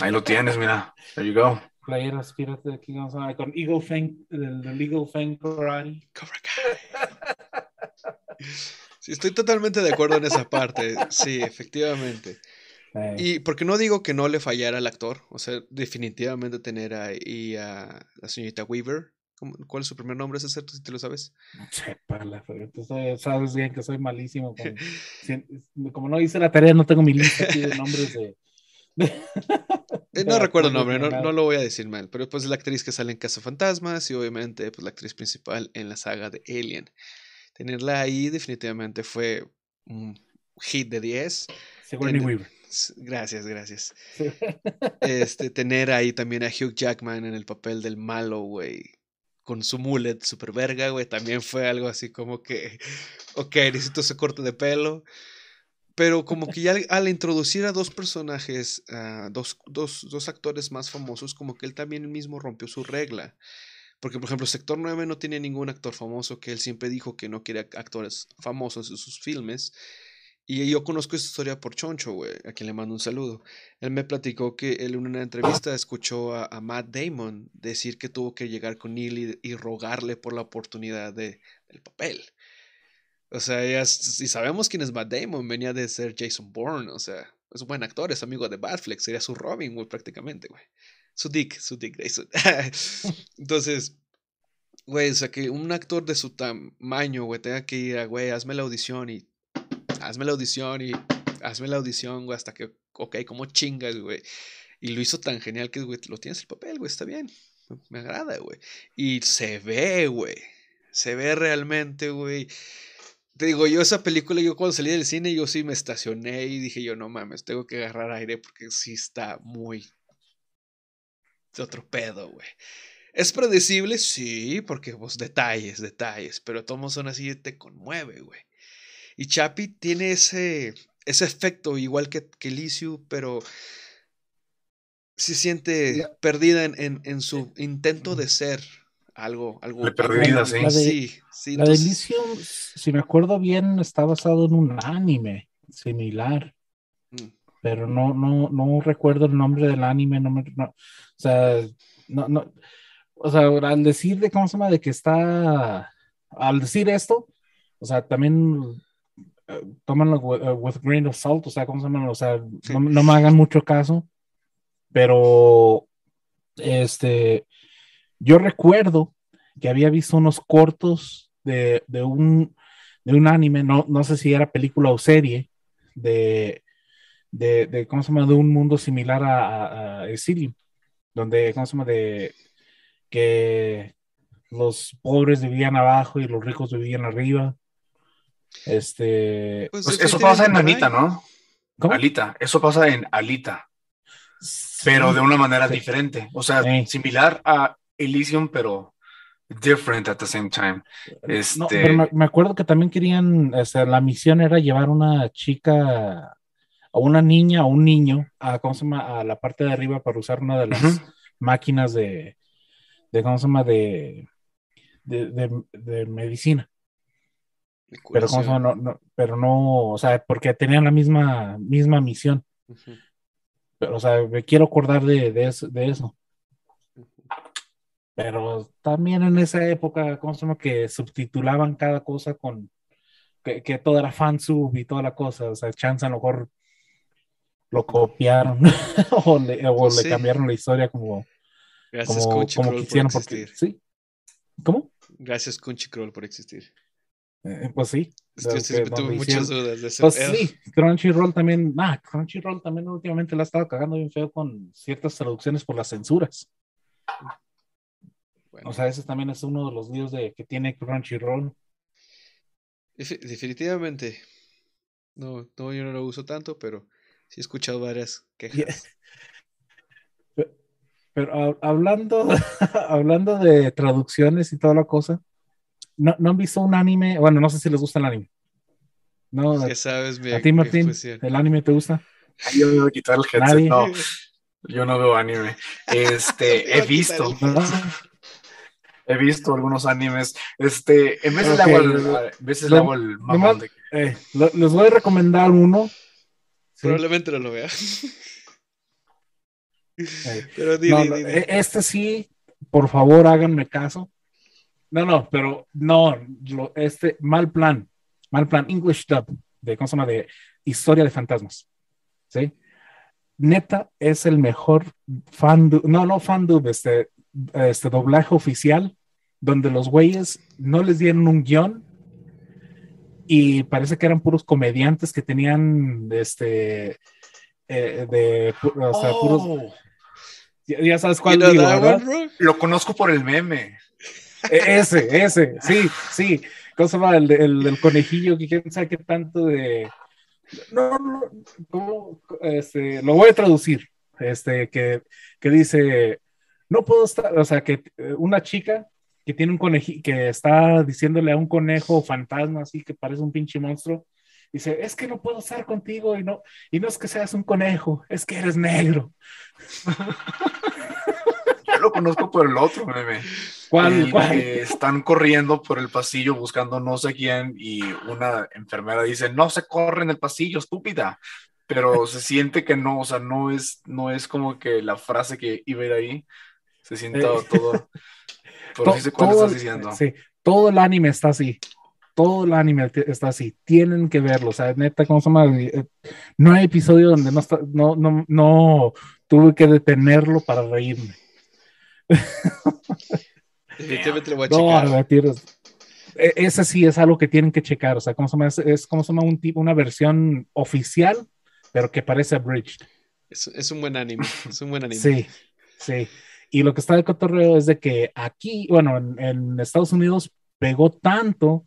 Ahí lo tienes mira there you go. Playeras pirata aquí vamos a ver con Eagle Fang del, Eagle Fang Karate sí estoy totalmente de acuerdo en esa parte. Sí efectivamente y porque no digo que no le fallara al actor, o sea, definitivamente tener ahí a la señorita Weaver. ¿Cuál es su primer nombre, ¿Es cierto? Si te lo sabes. Sepala, pero tú sabes bien que soy malísimo. como no hice la tarea, no tengo mi lista aquí de nombres de. Eh, no recuerdo el nombre, no, no, lo voy a decir mal, pero pues es la actriz que sale en Casa Fantasmas y obviamente pues la actriz principal en la saga de Alien. Tenerla ahí definitivamente fue un hit de 10. Sigourney Weaver. Gracias, gracias. Este, tener ahí también a Hugh Jackman en el papel del malo, güey. Con su mullet super verga, güey. También fue algo así como que, ok, necesito ese corte de pelo. Pero como que ya al introducir a dos personajes, dos, dos, dos, actores más famosos, como que él también mismo rompió su regla. Porque, por ejemplo, Sector 9 no tiene ningún actor famoso, que él siempre dijo que no quería actores famosos en sus filmes. Y yo conozco esta historia por Choncho, güey, a quien le mando un saludo. Él me platicó que él en una entrevista escuchó a, Matt Damon decir que tuvo que llegar con Neil y, rogarle por la oportunidad de, del papel. O sea, y sabemos quién es Matt Damon, venía de ser Jason Bourne, o sea, es un buen actor, es amigo de Batfleck, sería su Robin, güey, prácticamente, güey. Su Dick, su Dick Grayson. Entonces, güey, o sea, que un actor de su tamaño, güey, tenga que ir a, güey, hazme la audición y hazme la audición y hazme la audición, güey, hasta que, ok, como chingas, güey. Y lo hizo tan genial que, güey, lo tienes el papel, güey, está bien. Me agrada, güey. Y se ve, güey. Se ve realmente, güey. Te digo, yo esa película, yo cuando salí del cine, yo sí me estacioné y dije yo, no mames, tengo que agarrar aire porque sí está muy... De otro pedo, güey. ¿Es predecible? Sí, porque, pues, detalles, detalles. Pero todos son así, te conmueve, güey. Y Chapi tiene ese, ese efecto, igual que, que Lisiu, pero se siente perdida en, en, su intento de ser algo, algo. perdida, sí. La de, sí, sí, la de Elysium, si me acuerdo bien, está basado en un anime similar, Mm. pero no, no, no recuerdo el nombre del anime, no me, no, o sea, no, no, o sea, al decir de cómo se llama, de que está, al decir esto, o sea, también tómanlo with, with a grain of salt, o sea, cómo se llama, o sea, no, no me hagan mucho caso, pero, este, yo recuerdo que había visto unos cortos de, de un, de un anime, no, no sé si era película o serie, de, de, de, ¿cómo se llama? De un mundo similar a, a, a Exilium, donde, ¿cómo se llama? De que los pobres vivían abajo y los ricos vivían arriba. Este. Pues Pues eso pasa en Anita, ¿no? ¿Cómo? Alita, eso pasa en Alita, pero de una manera Sí. diferente. O sea, Sí. similar a Elysium, pero different at the same time. Este, No, pero me, me acuerdo que también querían, o sea, la misión era llevar una chica o una niña o un niño a, ¿cómo se llama? a la parte de arriba para usar una de las máquinas de, de, ¿cómo se llama? De, de, de- de medicina. Pero. No, no, pero no, o sea, porque tenían la misma, misma misión. Pero, o sea, me quiero acordar de, de eso, de eso. ujú. Pero también en esa época, ¿cómo se llama? Que subtitulaban cada cosa con que, que todo era fansub y toda la cosa. O sea, chance a lo mejor lo copiaron o, le, o Pues le sí. cambiaron la historia como, Gracias, como, como por. Porque, sí. ¿Cómo? Gracias, Crunchyroll, por existir. Eh, pues sí. Yo tuve muchas dudas de ese Pues pedo. sí, Crunchyroll también, ah, Crunchyroll también últimamente la ha estado cagando bien feo con ciertas traducciones por las censuras. Bueno, O sea, ese también es uno de los líos de que tiene Crunchyroll. defi- definitivamente. No, no, yo no lo uso tanto, pero sí he escuchado varias quejas. Pero ha- hablando, hablando de traducciones y toda la cosa, ¿no, no han visto un anime? Bueno, no sé si les gusta el anime. No, Ya sabes, mi, a ti, Martín. ¿el anime te gusta? Yo me voy a quitar el headset. Nadie. No, yo no veo anime. Este, he visto, he visto algunos animes. Este, en veces Ok. le hago el, a veces le hago el mamón de- Eh, lo- les voy a recomendar uno. Sí. Probablemente no lo vea. Eh, Pero di, No, di, no, di, di. e- este sí, por favor, háganme caso. No, no, pero no, lo- este mal plan, mal plan, English dub, de ¿cómo se llama? De historia de fantasmas. ¿Sí? Neta es el mejor fan, no, no fan dub, este, este doblaje oficial, donde los güeyes no les dieron un guion y parece que eran puros comediantes que tenían, este, eh, de, pu- o sea, puros, Oh, ya, ya sabes cuál digo, lo conozco por el meme. Ese, ese, sí, sí. ¿Cómo se llama? El, conejillo, que quién sabe qué tanto de. No, no, ¿cómo? Este, lo voy a traducir. Este, que, que dice: No puedo estar, o sea, que eh, una chica que tiene un conejillo, que está diciéndole a un conejo fantasma, así que parece un pinche monstruo. Dice, es que no puedo estar contigo y no, y no es que seas un conejo, es que eres negro. Lo conozco por el otro meme. ¿Cuál? El cuál? que están corriendo por el pasillo buscando no sé quién y una enfermera dice, no se corre en el pasillo, estúpida. Pero se siente que no, o sea, no es, no es como que la frase que iba a ir ahí. Se sienta Eh. todo. Sí cuál todo, estás diciendo. sí, todo el anime está así. Todo el anime está así. Tienen que verlo. O sea, neta, ¿cómo se llama? Eh, No hay episodio donde no, está, no, no, no tuve que detenerlo para reírme. Definitivamente lo voy a checar. e- ese sí es algo que tienen que checar. O sea, ¿cómo se llama? Es, es como se llama un tipo, una versión oficial, pero que parece abridged. Es, es un buen anime. Es un buen anime. Sí, sí. Y lo que está de cotorreo es de que aquí, bueno, en, en Estados Unidos pegó tanto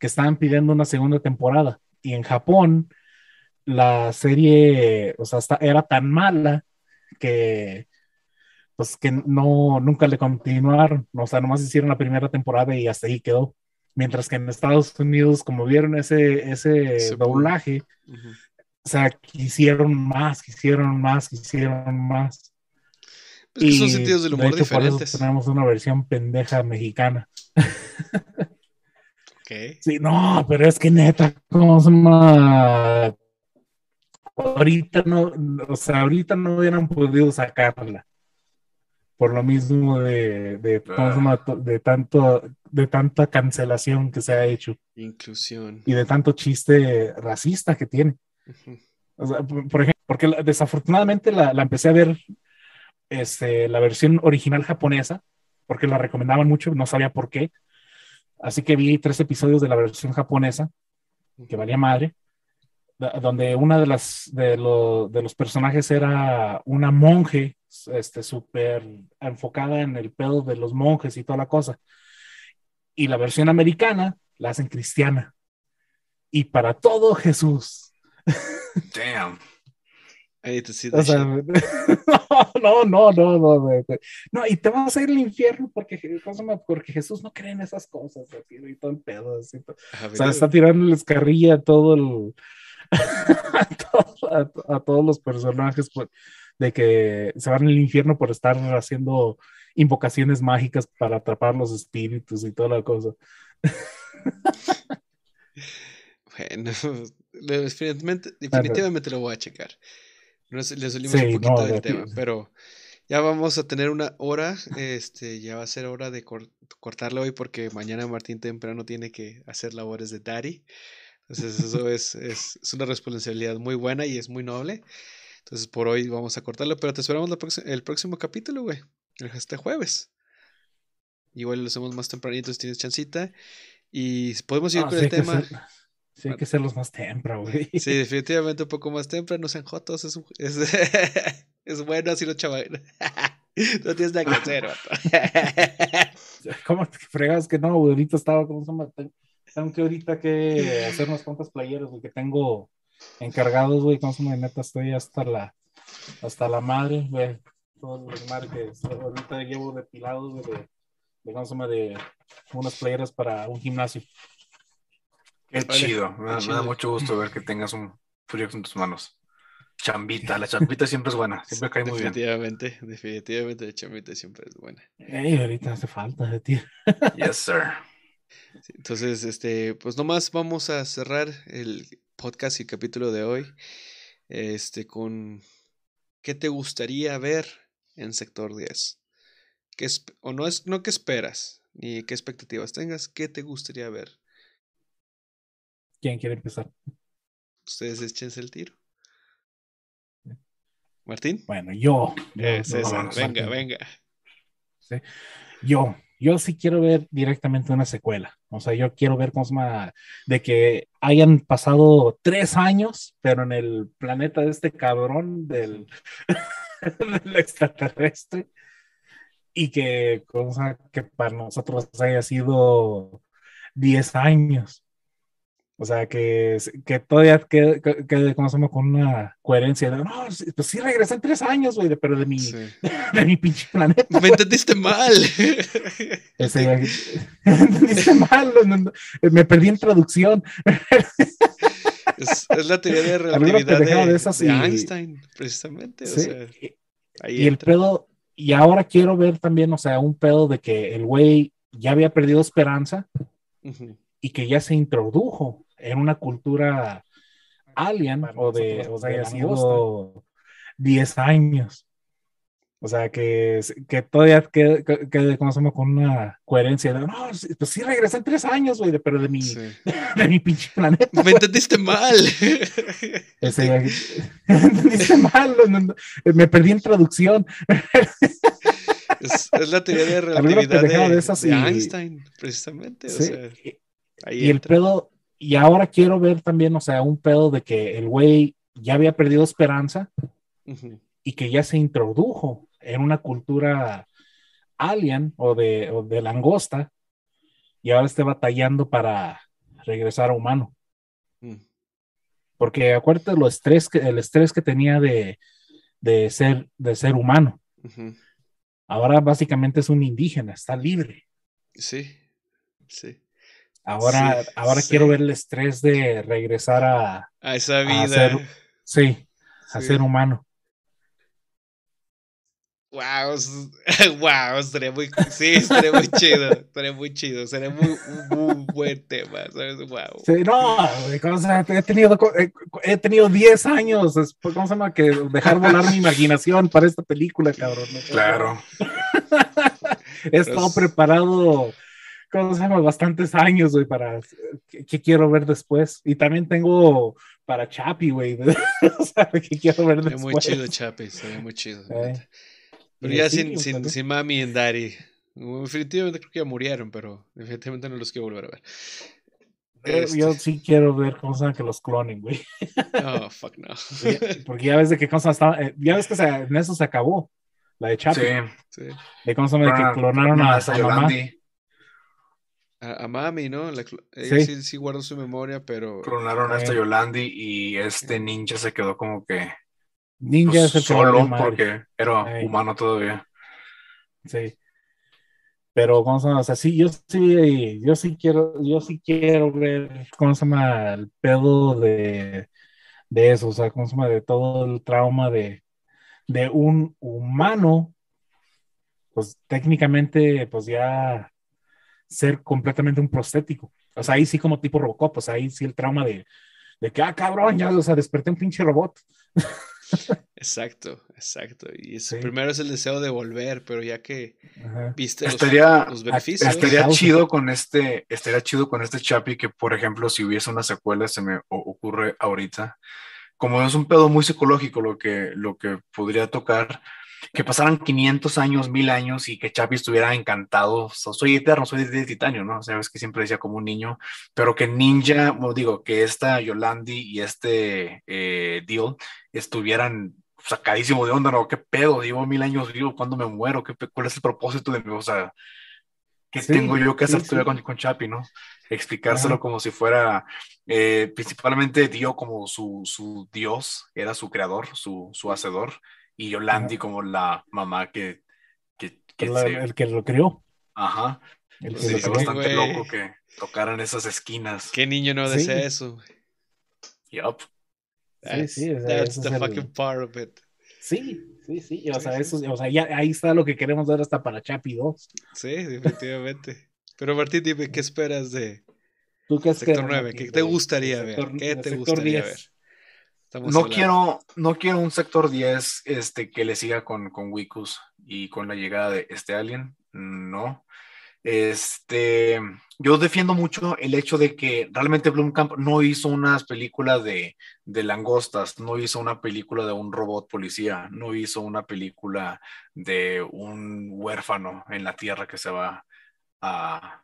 que estaban pidiendo una segunda temporada. Y en Japón, la serie, o sea, está- era tan mala que, pues, que no, nunca le continuaron. O sea, nomás hicieron la primera temporada y hasta ahí quedó. Mientras que en Estados Unidos, como vieron ese, ese doblaje, o sea, quisieron más, quisieron más, quisieron más. y son sentidos del humor diferentes. tenemos una versión pendeja mexicana. Okay. Sí, no, pero es que neta, ¿cómo se llama? Ahorita no, o sea, ahorita no hubieran podido sacarla. Por lo mismo de, de, ah. de, tanto, de tanta cancelación que se ha hecho. Inclusión. Y de tanto chiste racista que tiene. o sea, por ejemplo, porque desafortunadamente la, la empecé a ver este, la versión original japonesa, porque la recomendaban mucho, no sabía por qué. Así que vi tres episodios de la versión japonesa, que valía madre, donde una de las de, de los personajes era una monje, este, súper enfocada en el pedo de los monjes y toda la cosa. Y la versión americana la hacen cristiana. Y para todo Jesús. Damn. no, no, no, no, no, y te vas a ir al infierno porque, porque Jesús no cree en esas cosas, y todo el pedo, o sea, está tirando carrilla a todo el, a, todos los personajes pues, de que se van al infierno por estar haciendo invocaciones mágicas para atrapar los espíritus y toda la cosa. bueno, definitivamente, definitivamente lo voy a checar. No sé, le salimos un poquito del tema, pero ya vamos a tener una hora. Este, ya va a ser hora de cortarlo hoy porque mañana Martín temprano tiene que hacer labores de daddy. Entonces, eso es, es, es, una responsabilidad muy buena y es muy noble. Entonces, por hoy vamos a cortarlo, pero te esperamos el próximo capítulo, güey. Este jueves. Igual lo hacemos más tempranito si tienes chancita. Y podemos ir con el tema. Sí, hay que ser los más temprano, güey. Sí, definitivamente un poco más temprano, no sean jotos, es, es, es bueno así los chavales. no tienes nada que hacer, ¿Cómo te fregas que no, güey? Ahorita estaba, ¿cómo se llama? Tengo que ahorita que hacer unas cuantas playeras, güey, que tengo encargados, güey, ¿cómo se llama? Neta, estoy hasta la, hasta la madre, güey. Todo el mar que ahorita llevo depilados, güey, de, de, ¿cómo se llama? De unas playeras para un gimnasio. Qué chido. Me, da mucho gusto ver que tengas un proyecto en tus manos. Chambita, la chambita siempre es buena, siempre cae muy bien. Definitivamente, definitivamente la chambita siempre es buena. Ey, ahorita hace falta de ti. Yes, sir. entonces, este, pues nomás vamos a cerrar el podcast y capítulo de hoy. Este, con ¿qué te gustaría ver en sector 10? ¿Qué o no es, no qué esperas, ni qué expectativas tengas, ¿qué te gustaría ver? ¿Quién quiere empezar? Ustedes échense el tiro. ¿Martín? Bueno, yo. venga, venga. Yo, yo sí quiero ver directamente una secuela. O sea, yo quiero ver cómo de que hayan pasado tres años, pero en el planeta de este cabrón del, del extraterrestre, y que, cosa que para nosotros haya sido diez años. O sea, que, que todavía quede, que, conocemos con una coherencia. De, no, pues sí regresé en tres años, güey, pero de mi, de mi pinche planeta. Me entendiste mal. Ese, me entendiste mal. me perdí en traducción. Es, es la teoría de relatividad de, de, Einstein, precisamente. O sea, y el pedo, y ahora quiero ver también, o sea, un pedo de que el güey ya había perdido esperanza y que ya se introdujo en una cultura alien o de, o sea, ha sido 10 años. O sea, que, que todavía quede, que, que con una coherencia. De, no, pues sí regresé en tres años, güey, pero de mi, de mi pinche planeta. Me entendiste mal. Ese, me entendiste mal. me perdí en traducción. Es, es la teoría de relatividad de, de, Einstein, precisamente. O sea, y el pedo, y ahora quiero ver también, o sea, un pedo de que el güey ya había perdido esperanza y que ya se introdujo en una cultura alien o de, o de langosta y ahora esté batallando para regresar a humano. Mm. Porque acuérdate lo estrés que, el estrés que tenía de, de ser, de ser humano. Ahora básicamente es un indígena, está libre. Sí, sí. Ahora, ahora quiero ver el estrés de regresar a, a esa vida. sí, a ser humano. Wow, wow, estaría muy, sí, estaría muy chido, estaría muy chido, sería muy, muy buen tema, ¿sabes? Wow. Sí, no, he tenido, he tenido 10 años, ¿cómo se llama? Que dejar volar mi imaginación para esta película, cabrón. Claro. he estado preparado, ¿cómo se llama? Bastantes años, güey, para qué quiero ver después. Y también tengo para Chapi, güey, o sea, que quiero ver después. Muy chido, Chapi, sería muy chido. Eh. Pero ya sin, sin, sin, mami y daddy. Definitivamente creo que ya murieron, pero definitivamente no los quiero volver a ver. Yo, este sí quiero ver cómo saben que los clonen, güey. Oh, fuck no. Porque ya ves de qué cosa estaba. Eh, ya ves que en eso se acabó. La de Chapi. Sí. De cómo se que clonaron a, a, mamá. A, mami, ¿no? ella sí. sí. guardó su memoria, pero. Clonaron a esta eh. Yolandi y este ninja se quedó como que Ninja es el solo porque era humano todavía. Sí. Pero, ¿cómo se llama? O sea, sí, yo sí, yo sí quiero, yo sí quiero ver, ¿cómo se llama? El pedo de, de eso, o sea, ¿cómo se llama? De todo el trauma de, de un humano, pues técnicamente, pues ya ser completamente un prostético. O sea, ahí sí como tipo Robocop, pues ahí sí el trauma de, de que, ah, cabrón, ya, o sea, desperté un pinche robot. Exacto, exacto. Y primero es el deseo de volver, pero ya que viste los, beneficios. Estaría chido con este, estaría chido con este Chapi que, por ejemplo, si hubiese una secuela, se me ocurre ahorita. Como es un pedo muy psicológico lo que, lo que podría tocar, que pasaran 500 años, 1000 años y que Chapi estuviera encantado. soy eterno, soy de, titanio, ¿no? Sabes que siempre decía como un niño, pero que Ninja, bueno, digo, que esta Yolandi y este eh, Deal estuvieran sacadísimo de onda, ¿no? ¿Qué pedo? Llevo mil años vivo, ¿cuándo me muero? ¿Qué, ¿Cuál es el propósito de mi, o sea, qué tengo yo que hacer con, con Chapi, ¿no? Explicárselo como si fuera, eh, principalmente Dio como su, su Dios, era su creador, su, su hacedor, y Yolandi como la mamá que... que, El que lo crió. Ajá. El sería bastante loco que tocaran esas esquinas. ¿Qué niño no desea eso? Yup. sí, sí, that's the fucking part of it. Sí, sí, sí. O sea, eso, o sea ya, ahí está lo que queremos ver hasta para Chapi 2. Sí, definitivamente. Pero Martín, dime, ¿qué esperas de ¿Tú qué Sector 9? ¿Qué te gustaría ver? ¿Qué te gustaría ver? No quiero, no quiero un sector 10 este, que le siga con, con Wikus y con la llegada de este alien. No. Este, yo defiendo mucho el hecho de que realmente Blumkamp no hizo unas películas de, de, langostas, no hizo una película de un robot policía, no hizo una película de un huérfano en la tierra que se va a,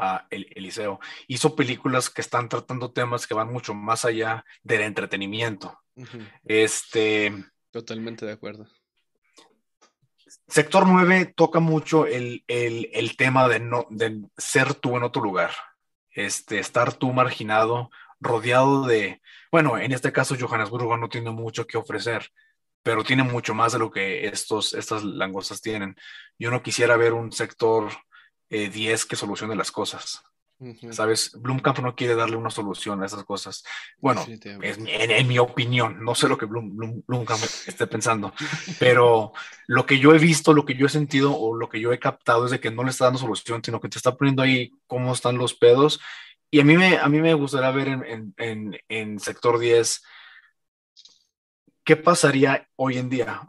a el, Eliseo. Hizo películas que están tratando temas que van mucho más allá del entretenimiento. Este. Totalmente de acuerdo. Sector 9 toca mucho el, tema de, no, de ser tú en otro lugar, este, estar tú marginado, rodeado de, bueno, en este caso Johannesburgo no tiene mucho que ofrecer, pero tiene mucho más de lo que estos, estas langostas tienen. Yo no quisiera ver un sector 10 eh, que solucione las cosas. ¿Sabes? Blumkamp no quiere darle una solución a esas cosas. Bueno, es, en, mi opinión, no sé lo que Blum, Blumkamp esté pensando, pero lo que yo he visto, lo que yo he sentido o lo que yo he captado es de que no le está dando solución, sino que te está poniendo ahí cómo están los pedos. Y a mí me, a mí me gustaría ver en, en, en sector 10 ¿qué pasaría hoy en día?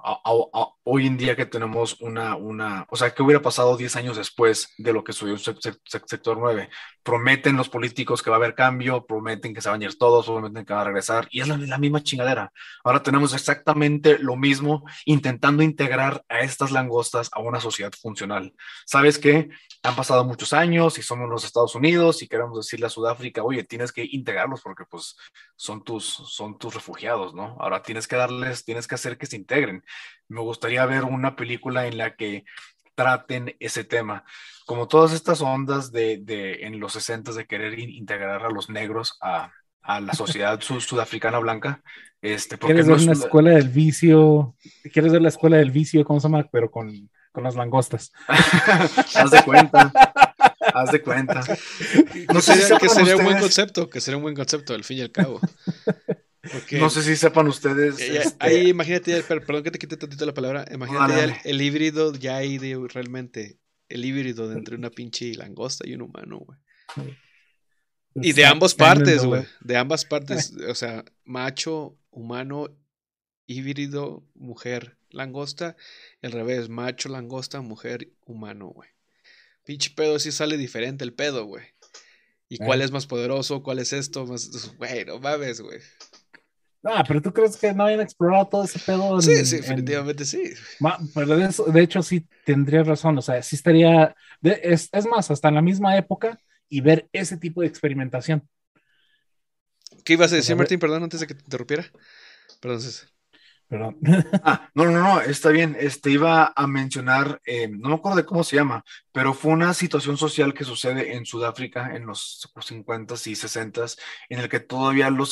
hoy en día que tenemos una, una, o sea, ¿qué hubiera pasado 10 años después de lo que subió sector 9? Prometen los políticos que va a haber cambio, prometen que se van a ir todos, prometen que van a regresar, y es la, la misma chingadera. Ahora tenemos exactamente lo mismo intentando integrar a estas langostas a una sociedad funcional. ¿Sabes qué? Han pasado muchos años y somos los Estados Unidos y queremos decirle a Sudáfrica, oye, tienes que integrarlos porque pues son tus, son tus refugiados, ¿no? Ahora tienes que darles, tienes que hacer que se integren. Me gustaría ver una película en la que traten ese tema. Como todas estas ondas de, de en los 60 de querer integrar a los negros a, a la sociedad sudafricana blanca. Este, ¿Quieres ver una escuela del vicio? ¿Quieres ver la escuela del vicio, cómo se llama? Pero con, con las langostas. Haz de cuenta. Haz de cuenta. No sé que sería un buen concepto, que sería un buen concepto al fin y al cabo. no sé si sepan ustedes. Este ahí imagínate, perdón que te quite tantito la palabra. Imagínate el, híbrido ya hay de realmente. El híbrido de entre una pinche langosta y un humano, güey. Y de ambas partes, güey. De ambas partes. O sea, macho, humano, híbrido, mujer, langosta. Al revés, macho, langosta, mujer, humano, güey. Pinche pedo sí sale diferente el pedo, güey. ¿Y cuál es más poderoso? ¿Cuál es esto? Más... Güey, no mames, güey. Ah, pero tú crees que no hayan explorado todo ese pedo. sí, sí, definitivamente sí. Pero de, hecho sí tendrías razón, o sea, sí estaría, es, es, más, hasta en la misma época y ver ese tipo de experimentación. ¿Qué ibas a decir, Martín? Perdón, antes de que te interrumpiera. Perdón, César. Perdón. Ah, no, no, no, está bien. Este iba a mencionar, eh, no me acuerdo de cómo se llama, pero fue una situación social que sucede en Sudáfrica en los 50s y 60s, en el que todavía los,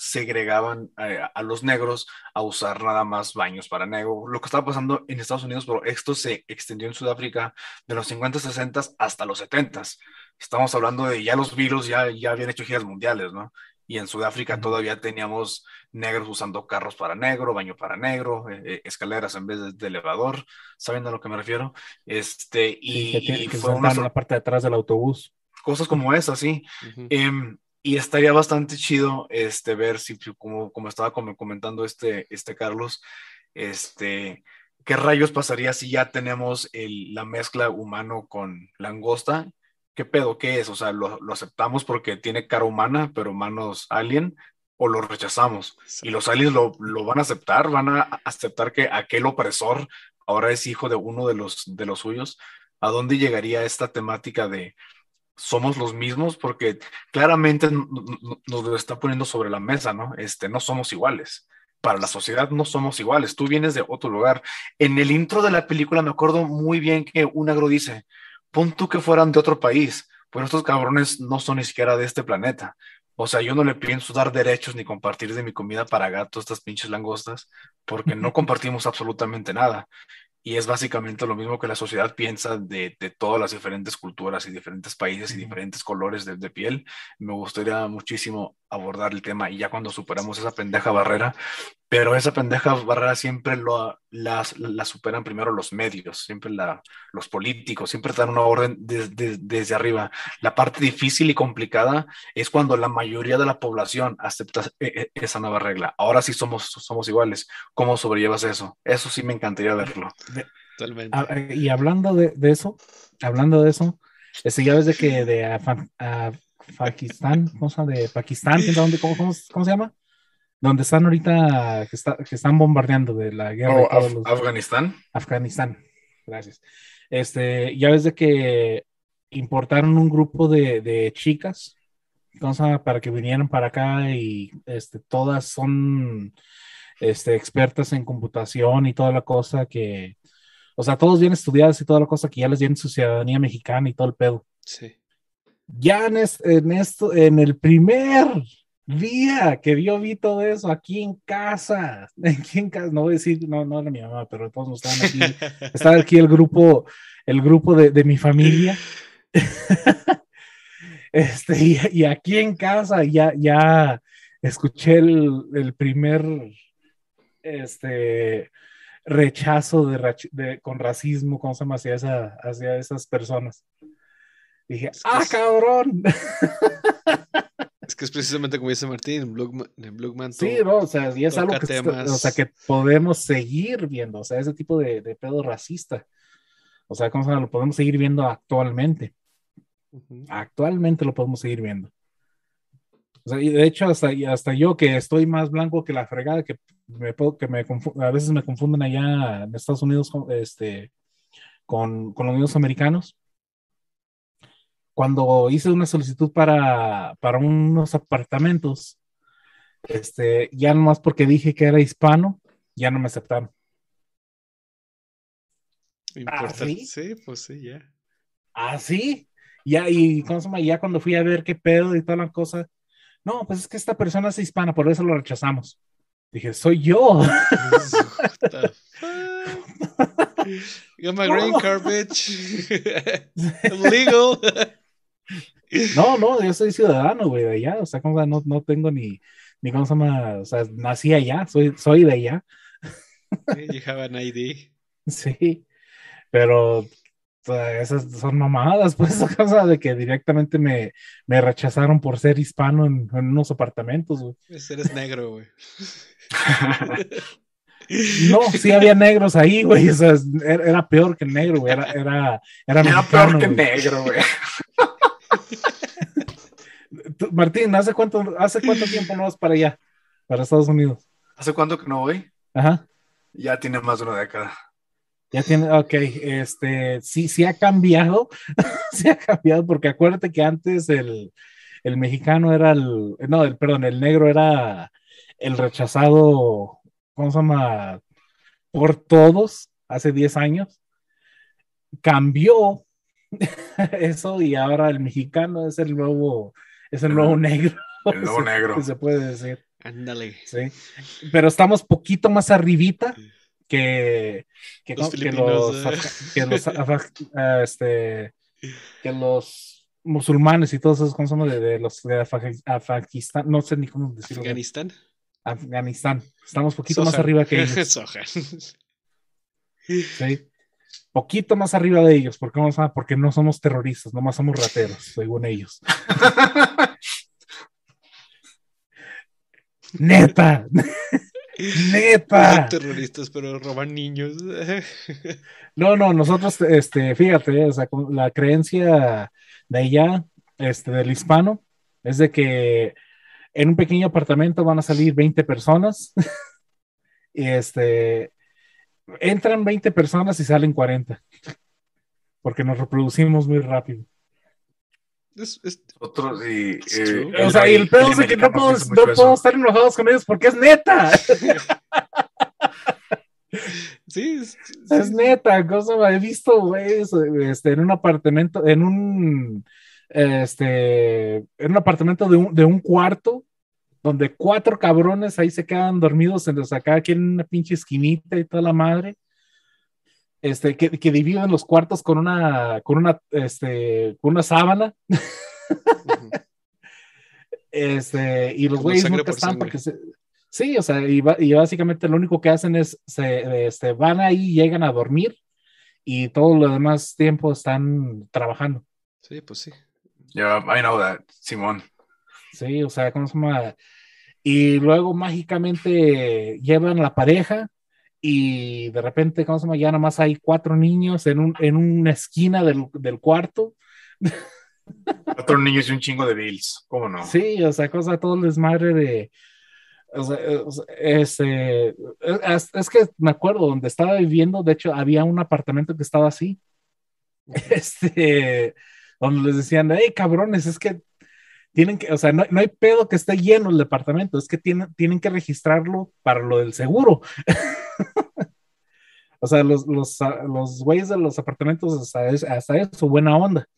segregaban eh, a, los negros a usar nada más baños para negro. Lo que estaba pasando en Estados Unidos, pero esto se extendió en Sudáfrica de los 50s, 60s hasta los 70s. Estamos hablando de ya los virus ya, ya habían hecho giras mundiales, ¿no? Y en Sudáfrica todavía teníamos negros usando carros para negro, baño para negro, eh, escaleras en vez de, elevador, ¿saben a lo que me refiero? Este, y, fue una la parte de atrás del autobús. Cosas como esas, sí. Em, y estaría bastante chido este, ver si, como, como estaba comentando este, este Carlos, este, qué rayos pasaría si ya tenemos el, la mezcla humano con langosta ¿qué pedo? ¿Qué es? O sea, ¿lo, aceptamos porque tiene cara humana, pero manos alien? ¿O lo rechazamos? Y los aliens lo, van a aceptar, van a aceptar que aquel opresor ahora es hijo de uno de los, de los suyos. ¿A dónde llegaría esta temática de somos los mismos? Porque claramente nos lo está poniendo sobre la mesa, ¿no? Este, no somos iguales para la sociedad no somos iguales. Tú vienes de otro lugar. En el intro de la película me acuerdo muy bien que un agro dice, pon tú que fueran de otro país, pero estos cabrones no son ni siquiera de este planeta. O sea, yo no le pienso dar derechos ni compartir de mi comida para gatos, estas pinches langostas, porque no compartimos absolutamente nada. Y es básicamente lo mismo que la sociedad piensa de, de todas las diferentes culturas y diferentes países y diferentes colores de, de, piel. Me gustaría muchísimo abordar el tema y ya cuando superamos esa pendeja barrera, pero esa pendeja barrera siempre lo, la, la superan primero los medios, siempre la, los políticos, siempre dan una orden desde arriba. La parte difícil y complicada es cuando la mayoría de la población acepta e, e, esa nueva regla. Ahora sí somos, somos iguales. ¿Cómo sobrellevas eso? Eso sí me encantaría verlo. Totalmente. y hablando de, eso, hablando de eso, este, ya ves de que de Pakistán, ¿cómo De Pakistán, ¿cómo, cómo, cómo se llama? Donde están ahorita, que, está, que están bombardeando de la guerra. Oh, Afganistán. Afganistán, gracias. Este, ya ves de que importaron un grupo de, de chicas para que vinieran para acá y este, todas son este, expertas en computación y toda la cosa que, o sea, todos bien estudiados y toda la cosa que ya les dieron su ciudadanía mexicana y todo el pedo. Sí. Ya en, en esto, en el primer día que yo vi todo eso aquí en casa, aquí en casa, no voy a decir, no, no era mi mamá, pero todos estaban aquí, estaba aquí el grupo, el grupo de, de mi familia. este, y, aquí en casa ya, ya escuché el, el primer, este, rechazo de, de, con racismo, ¿cómo se llama? Hacia, esa, hacia esas personas. Dije, ¡ah, cabrón! Es que es precisamente como dice Martín, en Blugman. Sí, no, o sea, y es algo que, o sea, que podemos seguir viendo, o sea, ese tipo de, de pedo racista. O sea, ¿cómo lo podemos seguir viendo actualmente? Actualmente lo podemos seguir viendo. O sea, y de hecho, hasta, hasta yo que estoy más blanco que la fregada, que me que me a veces me confunden allá en Estados Unidos este, con, con los Unidos Americanos cuando hice una solicitud para, para unos apartamentos, este, ya nomás porque dije que era hispano, ya no me aceptaron. ¿Ah, sí? sí? pues sí, ya. Ah, sí. Ya, y ¿cómo Ya cuando fui a ver qué pedo y toda la cosa, no, pues es que esta persona es hispana, por eso lo rechazamos. Dije, soy yo. Got my green card, bitch. legal. No, no, yo soy ciudadano, güey, de allá, o sea, como no, no tengo ni, ni cómo se llama, o sea, nací allá, soy, soy de allá. You have an ID. Sí, pero esas son mamadas, pues, esa cosa de que directamente me, me rechazaron por ser hispano en, unos apartamentos, güey. Pues eres negro, güey. No, sí había negros ahí, güey. O sea, era, peor que negro, güey. Era, era, era, era peor que negro, güey. Martín, ¿hace cuánto, ¿hace cuánto tiempo no vas para allá? Para Estados Unidos. ¿Hace cuánto que no voy? Ajá. Ya tiene más de una década. Ya tiene, ok, este, sí, sí ha cambiado, sí ha cambiado, porque acuérdate que antes el, el mexicano era el, no, el, perdón, el negro era el rechazado, ¿cómo se llama? Por todos, hace 10 años. Cambió eso y ahora el mexicano es el nuevo, es el nuevo negro. El nuevo negro. Se puede decir. Ándale. Sí. Pero estamos poquito más arribita que, que los, que los, que los, ah, este, que los musulmanes y todos esos consumos de, de, los de Afganistán, no sé ni cómo decirlo. Afganistán. Afganistán. Estamos poquito más arriba que ellos. sí. Poquito más arriba de ellos, porque, vamos a, porque no somos terroristas, nomás somos rateros, según ellos. Neta. Neta. terroristas, pero roban niños. no, no, nosotros, este, fíjate, o sea, la creencia de ella, este, del hispano, es de que en un pequeño apartamento van a salir 20 personas. y este, entran 20 personas y salen 40. Porque nos reproducimos muy rápido. Es, Otros y, eh, o sea, y el pedo es que no puedo, no estar enojados con ellos porque es neta. sí, es, neta, cosa he visto, güey, este, en un apartamento, en un este, en un apartamento de un, de un cuarto donde cuatro cabrones ahí se quedan dormidos en los acá aquí en una pinche esquinita y toda la madre. Este, que, que dividen los cuartos con una, con una, este, con una sábana. este, y los güeyes nunca están porque sí, o sea, y, y, básicamente lo único que hacen es, se, este, van ahí, llegan a dormir y todo lo demás tiempo están trabajando. Sí, pues sí. Yeah, I know that, Simón. Sí, o sea, ¿cómo se llama? Y luego mágicamente llevan la pareja y de repente, ¿cómo se llama? Ya nomás hay cuatro niños en, un, en una esquina del, del cuarto. Cuatro niños y un chingo de bills, ¿cómo no? Sí, o sea, cosa todo el desmadre de. O sea, este, es, es, que me acuerdo donde estaba viviendo, de hecho, había un apartamento que estaba así. Este, donde les decían, hey, cabrones, es que tienen que, o sea, no, no, hay pedo que esté lleno el departamento, es que tienen, tienen que registrarlo para lo del seguro. o sea, los, los, los güeyes de los apartamentos hasta, hasta eso, buena onda.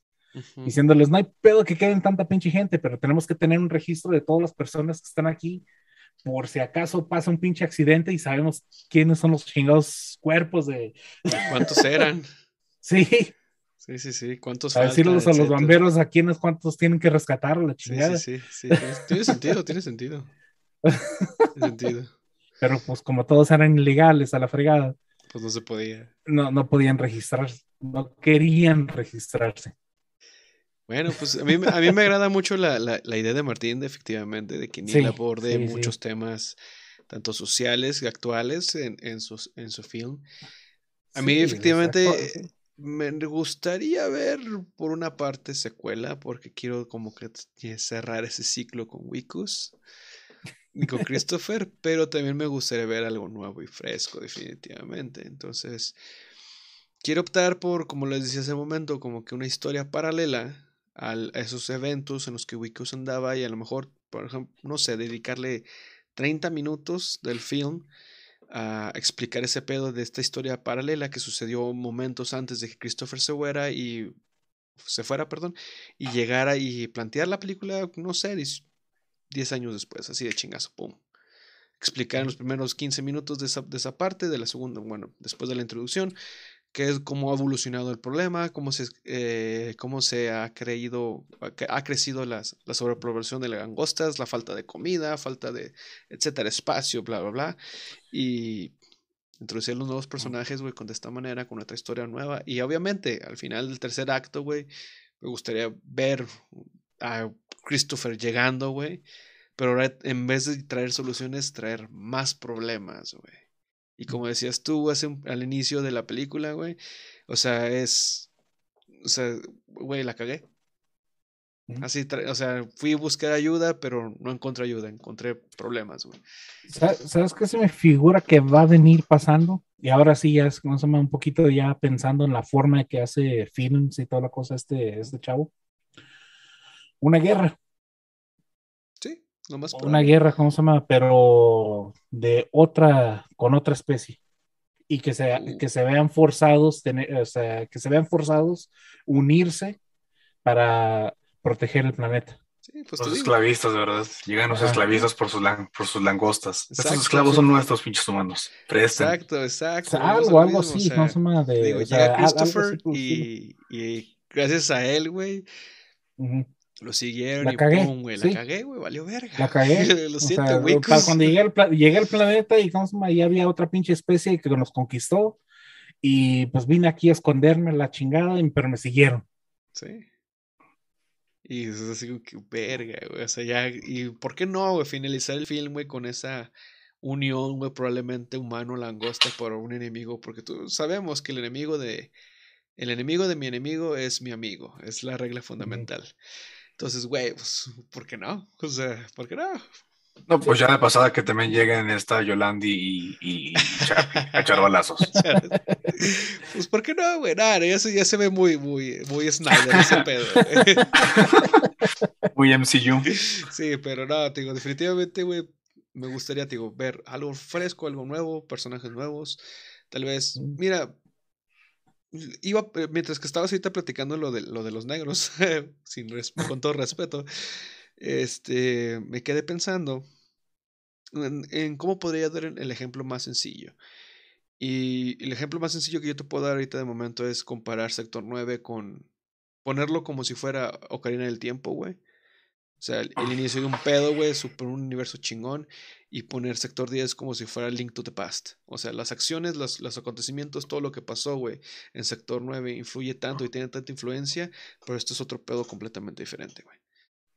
Diciéndoles, no hay pedo que queden tanta pinche gente, pero tenemos que tener un registro de todas las personas que están aquí por si acaso pasa un pinche accidente y sabemos quiénes son los chingados cuerpos de... ¿Cuántos eran? sí. Sí, sí, sí. ¿Cuántos A decirles a los bomberos a quiénes cuántos tienen que rescatar la chingada. Sí, sí, sí. Tiene sentido, tiene sentido. Tiene sentido. Pero pues como todos eran ilegales a la fregada. Pues no se podía. No, no podían registrarse. No querían registrarse. Bueno, pues a mí, a mí me agrada mucho la, la, la, idea de Martín, de, efectivamente, de que Neil aborde muchos temas, tanto sociales y actuales, en, en, su, en su film. A mí, efectivamente, me gustaría ver por una parte secuela, porque quiero como que cerrar ese ciclo con Wikus y con Christopher, pero también me gustaría ver algo nuevo y fresco, definitivamente. Entonces, quiero optar por, como les decía hace un momento, como que una historia paralela a esos eventos en los que Wikus andaba y a lo mejor, por ejemplo, no sé, dedicarle 30 minutos del film a explicar ese pedo de esta historia paralela que sucedió momentos antes de que Christopher se fuera y se fuera, perdón, y llegara y plantear la película, no sé, 10 años después, así de chingazo, pum. Explicar en los primeros 15 minutos de esa, de esa parte, de la segunda, bueno, después de la introducción, qué es cómo ha evolucionado el problema, cómo se, eh, cómo se ha creído, ha crecido las, la sobrepoblación de langostas, la falta de comida, falta de, etcétera, espacio, bla, bla, bla. Y introducir los nuevos personajes, güey, con de esta manera, con otra historia nueva. Y obviamente, al final del tercer acto, güey, me gustaría ver a Christopher llegando, güey. Pero ahora, en vez de traer soluciones, traer más problemas, güey. Y como decías tú hace al inicio de la película, güey, o sea, es, o sea, güey, la cagué. Así, o sea, fui a buscar ayuda, pero no encontré ayuda, encontré problemas, güey. ¿Sabes qué se me figura que va a venir pasando? Y ahora sí, ya es más un poquito ya pensando en la forma que hace films y toda la cosa este, este chavo. Una guerra. Sí, no más. Una guerra, ¿cómo se llama? Pero de otra, con otra especie. Y que se, uh. que se vean forzados, tener, o sea, que se vean forzados unirse para proteger el planeta. Sí, pues los esclavistas, de verdad. Llegan los esclavistas por sus, por sus langostas. Estos esclavos son nuestros pinches humanos. Exacto, exacto. algo, algo así, no se de. Digo, llega Christopher y, y, gracias a él, güey. Lo siguieron la y cagué, pum, güey. La cagué, güey, valió verga. La cagué. Lo siento, güey. Cuando llegué al, llegué al planeta y ahí había otra pinche especie que nos conquistó. Y pues vine aquí a esconderme la chingada, pero me siguieron. Sí. Y es así que verga, güey. O sea, ya. ¿Y por qué no, güey? Finalizar el film, güey, con esa unión, güey, probablemente humano-langosta por un enemigo. Porque tú sabemos que el enemigo de. El enemigo de mi enemigo es mi amigo. Es la regla fundamental. Entonces, güey, pues, ¿por qué no? O sea, ¿por qué no? No, pues ya de pasada que también lleguen esta Yolandi y, y, a echar balazos. pues, ¿por qué no, güey? Nada, ya se, ya se ve muy, muy, muy Snyder ese pedo. muy MCU. Sí, pero no, digo, definitivamente, güey, me gustaría, digo, ver algo fresco, algo nuevo, personajes nuevos. Tal vez, mm. mira, iba, eh, mientras que estabas ahorita platicando lo de, lo de los negros, sin con todo respeto, este, me quedé pensando en, cómo podría dar el ejemplo más sencillo. Y el ejemplo más sencillo que yo te puedo dar ahorita de momento es comparar Sector 9 con ponerlo como si fuera Ocarina del Tiempo, güey. O sea, el, inicio de un pedo, güey, super un universo chingón. Y poner Sector 10 como si fuera Link to the Past. O sea, las acciones, los, los acontecimientos, todo lo que pasó, güey, en Sector 9 influye tanto y tiene tanta influencia, pero esto es otro pedo completamente diferente, güey.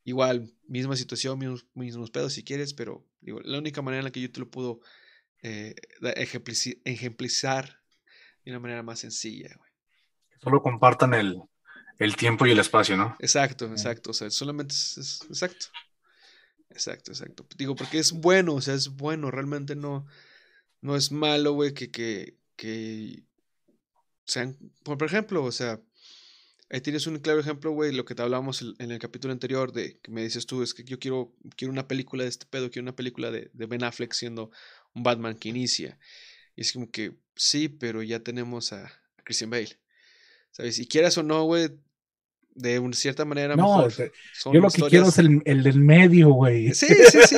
Igual, misma situación, mismos, mismos pedos si quieres, pero digo, la única manera en la que yo te lo puedo eh, ejemplizar de una manera más sencilla. Güey. Solo compartan el, el, tiempo y el espacio, ¿no? Exacto, exacto. O sea, solamente es, exacto. Exacto, exacto. Digo, porque es bueno, o sea, es bueno, realmente no, no es malo, güey, que, que, que sean, por ejemplo, o sea, Ahí tienes un claro ejemplo, güey, lo que te hablábamos en el capítulo anterior de que me dices tú, es que yo quiero, quiero una película de este pedo, quiero una película de, de Ben Affleck siendo un Batman que inicia. Y es como que sí, pero ya tenemos a, a Christian Bale. ¿Sabes? Y quieras o no, güey, de una cierta manera no, yo lo que quiero es el, el del medio, güey. Sí, sí, sí.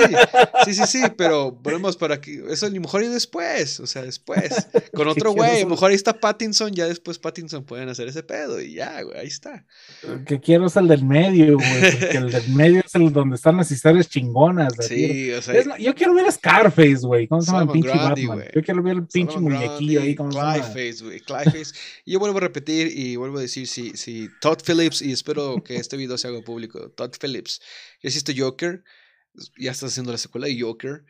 Sí, sí, sí, pero volvemos para que eso a lo mejor y después, o sea, después. Con otro güey, a lo mejor ahí está Pattinson, ya después Pattinson pueden hacer ese pedo y ya, güey, ahí está. Lo que quiero es el del medio, güey, porque el del medio es el donde están las historias chingonas. Sí, o sea. yo quiero ver a Scarface, güey. ¿Cómo se llama el pinche Batman? Yo quiero ver el pinche muñequillo ahí, ¿cómo se llama? Clyface, güey, Clyface. Y yo vuelvo a repetir y vuelvo a decir, si, si Todd Phillips y espero que este video se haga público. Todd Phillips, ya hiciste Joker, ya estás haciendo la secuela de Joker.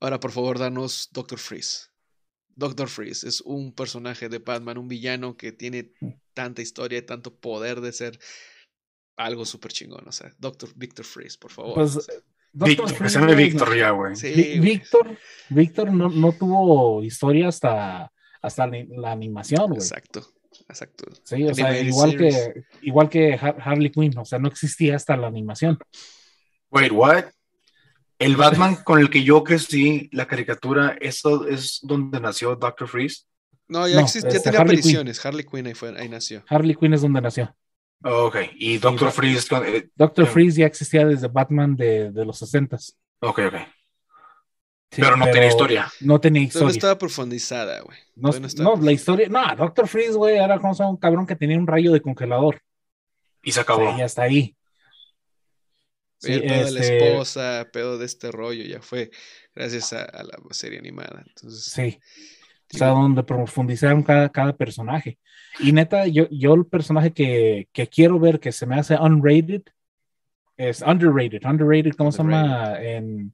Ahora, por favor, danos Doctor Freeze. Doctor Freeze es un personaje de Batman, un villano que tiene mm. tanta historia y tanto poder de ser algo súper chingón. O sea, Doctor Victor Freeze, por favor. Pues, Víctor, Freeze, Víctor ya, güey. Víctor, Víctor no, no, tuvo historia hasta, hasta la animación, güey. Exacto. Exacto. Sí, o sea, igual que, igual que Harley Quinn, o sea, no existía hasta la animación. Wait, what? El Batman con el que yo crecí, la caricatura, ¿eso es donde nació Doctor Freeze? No, ya, existe, ya tenía Harley apariciones. Harley Quinn ahí, fue, ahí nació. Harley Quinn es donde nació. ok, y Doctor Freeze. Eh, Doctor Freeze ya existía desde Batman de, de los 60 Ok, ok. Pero no tenía historia. No tenía historia. No estaba profundizada, güey. No, la historia. No, Doctor Freeze, güey, era como un cabrón que tenía un rayo de congelador. Y se acabó. y hasta ahí. Sí, el pedo de la este esposa, pedo de este rollo, ya fue gracias a, la serie animada. Entonces, sí. o sea, donde profundizaron cada, cada personaje. Y neta, yo, yo el personaje que, que quiero ver que se me hace unrated es underrated. Underrated, ¿cómo se llama? En,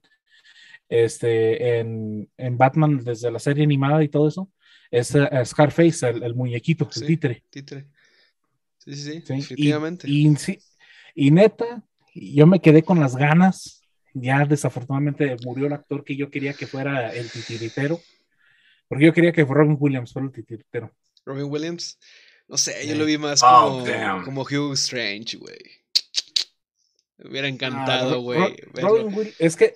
este, en, en, Batman, desde la serie animada y todo eso, es uh, Scarface, el, el, muñequito, el títere. Títere. Sí, sí, sí, efectivamente. Y, y, y, neta, yo me quedé con las ganas. Ya desafortunadamente murió el actor que yo quería que fuera el titiritero. Porque yo quería que Robin Williams fuera el titiritero. Robin Williams, no sé, yo lo vi más oh, como, como Hugh Strange, güey. Me hubiera encantado, güey. es que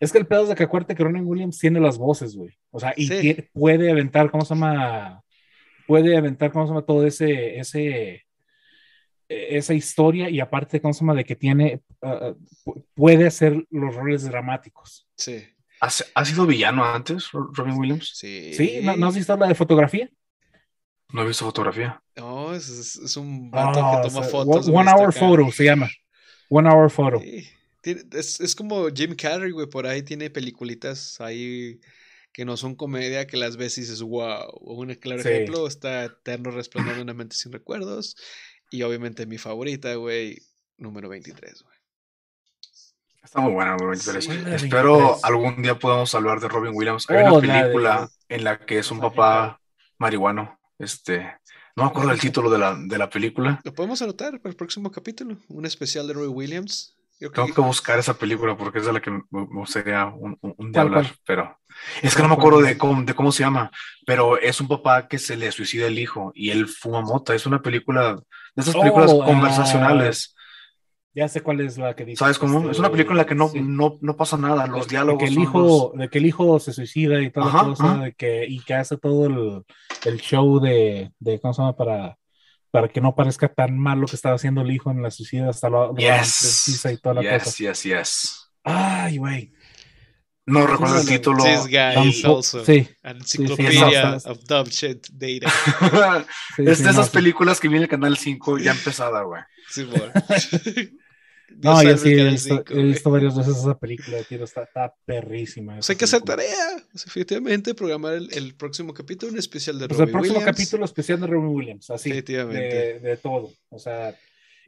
es que el pedo es de que acuérdate que Robin Williams tiene las voces, güey. O sea, y puede aventar, ¿cómo se llama? Puede aventar, ¿cómo se llama? Todo ese, ese, esa historia y aparte, ¿cómo se llama? De que tiene, ah, ah, puede hacer los roles dramáticos. Sí. ¿Ha, sido villano antes, Robin Williams? Sí. ¿Sí? ¿No, has visto la de fotografía? No he visto fotografía. No, es, un vato que toma fotos. One Hour Photo se llama. One Hour Photo. Es, es, como Jim Carrey, güey, por ahí tiene peliculitas ahí que no son comedia, que las ves y dices, wow. Un claro ejemplo está Eterno Resplandor de una mente sin recuerdos. Y obviamente mi favorita, güey, número 23, güey. Está muy buena, número 23. Espero algún día podamos hablar de Robin Williams. Hay una oh, película en la que es un papá marihuano. Este, no me acuerdo del título de la, de la película. Lo podemos anotar para el próximo capítulo. Un especial de Roy Williams. Tengo que buscar esa película porque es de la que me gustaría un, un, día hablar, pero es que no me acuerdo de cómo, de cómo se llama, pero es un papá que se le suicida el hijo y él fuma mota. Es una película de esas películas oh, conversacionales. Ya sé cuál es la que dice. ¿Sabes cómo? es una película en la que no, no, no pasa nada, los diálogos. De que, el hijo, de que el hijo se suicida y toda cosa, de que, y que hace todo el, el show de, de, ¿cómo se llama? Para para que no parezca tan mal lo que estaba haciendo el hijo en la suicida hasta lo, yes. y toda la yes, cosa. Yes, yes, Ay, güey. No recuerdo el título. This guy is also sí. an encyclopedia of dumb shit data. es de esas películas que viene el Canal 5 ya empezada, güey. Sí, bueno. No, yo sí he visto, he visto, varias veces esa película, tío, está, está perrísima. O sea, hay que hacer tarea, efectivamente, programar el, el, próximo capítulo, un especial de pues Robin el próximo capítulo especial de Robin Williams, así, efectivamente. De, todo. O sea,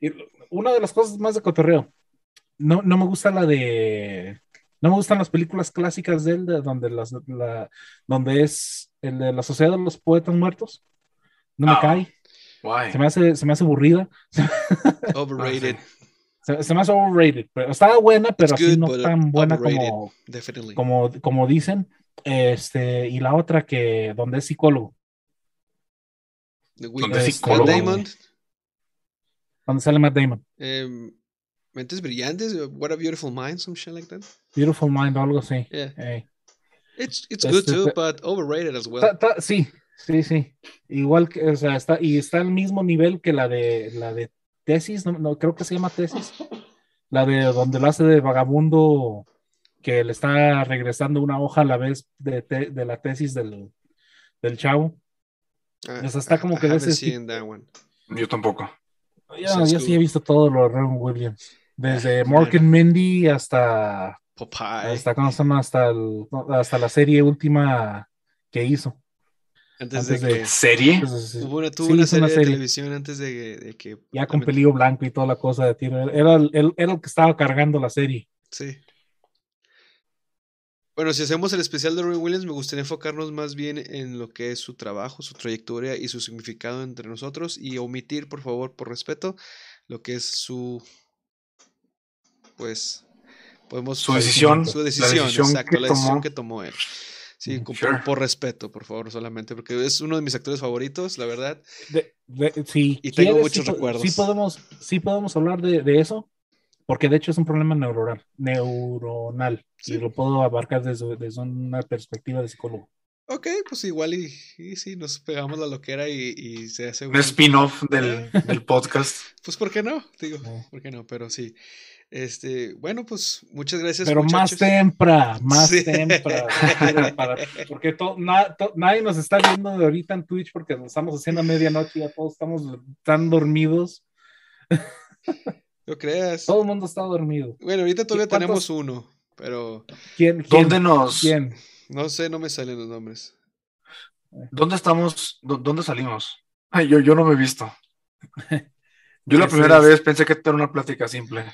y una de las cosas más de cotorreo, no, no me gusta la de... No me gustan las películas clásicas de él, de donde, las, la, donde es el de la Sociedad de los Poetas Muertos. No me ah, cae. Se me hace, se me hace aburrida. Overrated. Se, me hace overrated. Pero estaba buena, pero así no tan buena como, como, como dicen. Este, y la otra que donde es psicólogo. ¿Dónde es psicólogo? Damon. Donde sale Matt Damon. Um, Mentes brillantes, What a Beautiful Mind, some shit like that. Beautiful Mind, algo así. Yeah. Hey. It's, it's good este, too, but overrated as well. Ta, ta, sí, sí, sí. Igual que, o sea, está, y está al mismo nivel que la de la de tesis, no, creo que se llama tesis, la de donde lo hace de vagabundo que le está regresando una hoja a la vez de, de la tesis del, del chavo. Uh, está como que de ese Yo tampoco. yo sí he visto todo lo de Ron Williams. Desde Mork and Mindy hasta. Popeye. Hasta, hasta, hasta la serie última que hizo. Antes, de, que. ¿Serie? Hubo una, tuvo una, serie de televisión antes de, que. Ya con pelillo blanco y toda la cosa de tiro. Era, el, era el que estaba cargando la serie. Sí. Bueno, si hacemos el especial de Robin Williams, me gustaría enfocarnos más bien en lo que es su trabajo, su trayectoria y su significado entre nosotros y omitir, por favor, por respeto, lo que es su. Pues. Podemos. Su decisión. Su decisión, exacto, la decisión que tomó él. Sí, mm, por, respeto, por favor, solamente, porque es uno de mis actores favoritos, la verdad. sí, y tengo muchos recuerdos. Sí podemos, sí podemos hablar de, eso, porque de hecho es un problema neuronal, neuronal y lo puedo abarcar desde, una perspectiva de psicólogo. Ok, pues igual y, y sí, nos pegamos la loquera y, y se hace un spin-off del, del, podcast. Pues, ¿por qué no? Digo, ¿por qué no? Pero sí. Este, bueno, pues muchas gracias. Pero más temprano, más temprano. porque nadie nos está viendo de ahorita en Twitch porque nos estamos haciendo a medianoche, ya todos estamos tan dormidos. No creas. Todo el mundo está dormido. Bueno, ahorita todavía tenemos uno, pero. ¿Quién? ¿Dónde nos.? ¿Quién? No sé, no me salen los nombres. ¿Dónde estamos? ¿Dónde salimos? Ay, yo, yo no me he visto. Yo la primera vez pensé que era una plática simple.